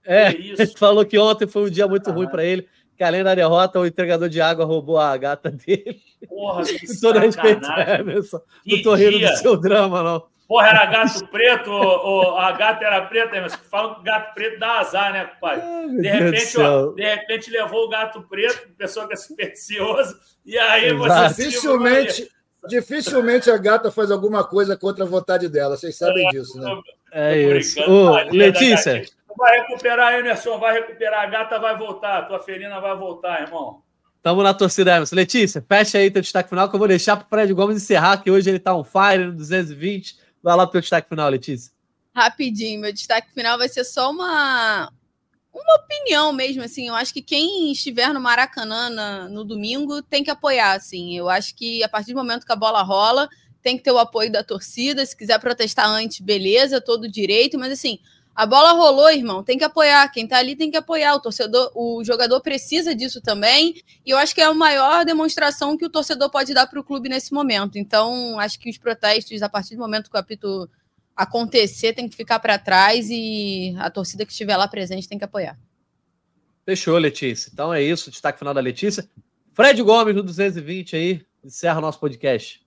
S1: É, ele falou que ontem foi um dia muito ah, ruim para ele que além da derrota, o entregador de água roubou a gata dele.
S3: Porra, que
S1: Com todo respeito, Emerson. Não tô rindo do seu drama, não.
S3: Porra, era gato preto, ou, a gata era preta, Emerson. Falam que gato preto dá azar, né, pai? de repente, ó, de repente levou o gato preto, pessoa que é supersticiosa, e aí Exato.
S4: você. Dificilmente, dificilmente a gata faz alguma coisa contra a vontade dela, vocês sabem é, disso, né?
S1: É isso. Ô, Letícia.
S3: Vai recuperar, Emerson, vai recuperar. A gata vai voltar, a tua felina vai voltar, irmão.
S1: Tamo na torcida, Emerson. Letícia, fecha aí teu destaque final, que eu vou deixar pro Fred Gomes encerrar, que hoje ele tá on fire no 220. Vai lá pro teu destaque final, Letícia.
S2: Rapidinho, meu destaque final vai ser só uma, uma opinião mesmo, assim. Eu acho que quem estiver no Maracanã na, no domingo tem que apoiar, assim. Eu acho que a partir do momento que a bola rola, tem que ter o apoio da torcida. Se quiser protestar antes, beleza, todo direito. Mas, assim, a bola rolou, irmão. Tem que apoiar. Quem tá ali tem que apoiar. O torcedor, o jogador precisa disso também. E eu acho que é a maior demonstração que o torcedor pode dar para o clube nesse momento. Então, acho que os protestos, a partir do momento que o apito acontecer, tem que ficar para trás e a torcida que estiver lá presente tem que apoiar.
S1: Fechou, Letícia. Então é isso. Destaque final da Letícia. Fred Gomes, no 220 aí, encerra o nosso podcast.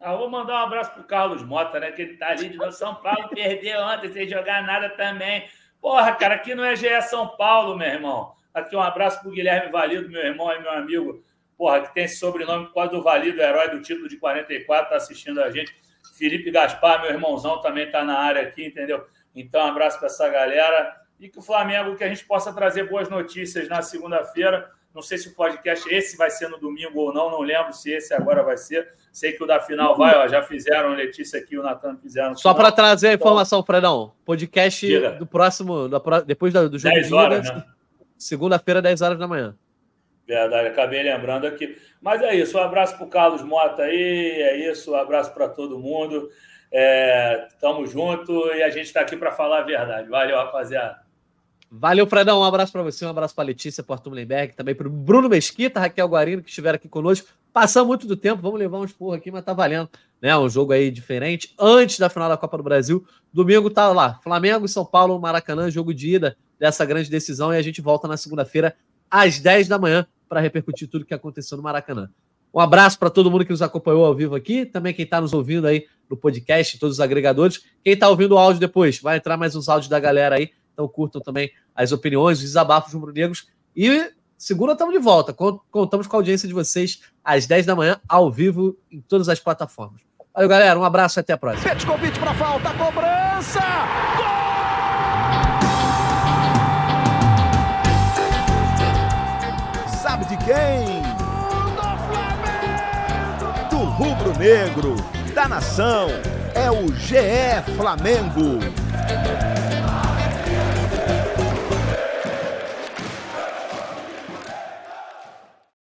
S3: Ah, vou mandar um abraço pro Carlos Mota, né? Que ele tá ali de novo. São Paulo perdeu ontem sem jogar nada também. Porra, cara, aqui não é GE São Paulo, meu irmão. Aqui um abraço pro Guilherme Valido, meu irmão e meu amigo. Porra, que tem esse sobrenome quase do Valido, herói do título de 44, tá assistindo a gente. Felipe Gaspar, meu irmãozão, também tá na área aqui, entendeu? Então, um abraço para essa galera. E que o Flamengo, que a gente possa trazer boas notícias na segunda-feira não sei se o podcast esse vai ser no domingo ou não, não lembro se esse agora vai ser. Sei que o da final vai, ó, já fizeram, Letícia aqui, o Natan fizeram.
S1: Só para trazer a então, informação, Fredão, podcast do próximo, depois do jogo 10
S3: horas, né?
S1: segunda-feira, 10 horas da manhã.
S3: Verdade, acabei lembrando aqui. Mas é isso, um abraço para o Carlos Mota aí, é isso, um abraço para todo mundo. É, tamo junto e a gente está aqui para falar a verdade. Valeu, rapaziada.
S1: Valeu, Fredão. Um abraço para você, um abraço para Letícia, para Arthur Mullenberg, também para Bruno Mesquita, Raquel Guarino, que estiveram aqui conosco. Passamos muito do tempo, vamos levar uns porra aqui, mas tá valendo. Né? Um jogo aí diferente. Antes da final da Copa do Brasil. Domingo tá lá. Flamengo São Paulo, Maracanã, jogo de ida dessa grande decisão. E a gente volta na segunda-feira, às 10 da manhã, para repercutir tudo que aconteceu no Maracanã. Um abraço para todo mundo que nos acompanhou ao vivo aqui, também quem está nos ouvindo aí no podcast, todos os agregadores. Quem está ouvindo o áudio depois, vai entrar mais uns áudios da galera aí então curtam também as opiniões, os desabafos rubro-negros. E segunda estamos de volta. Contamos com a audiência de vocês às 10 da manhã, ao vivo, em todas as plataformas. Valeu, galera. Um abraço e até a próxima.
S14: Convite para falta, cobrança! Sabe de quem? Do Do rubro-negro, da nação. É o GE Flamengo.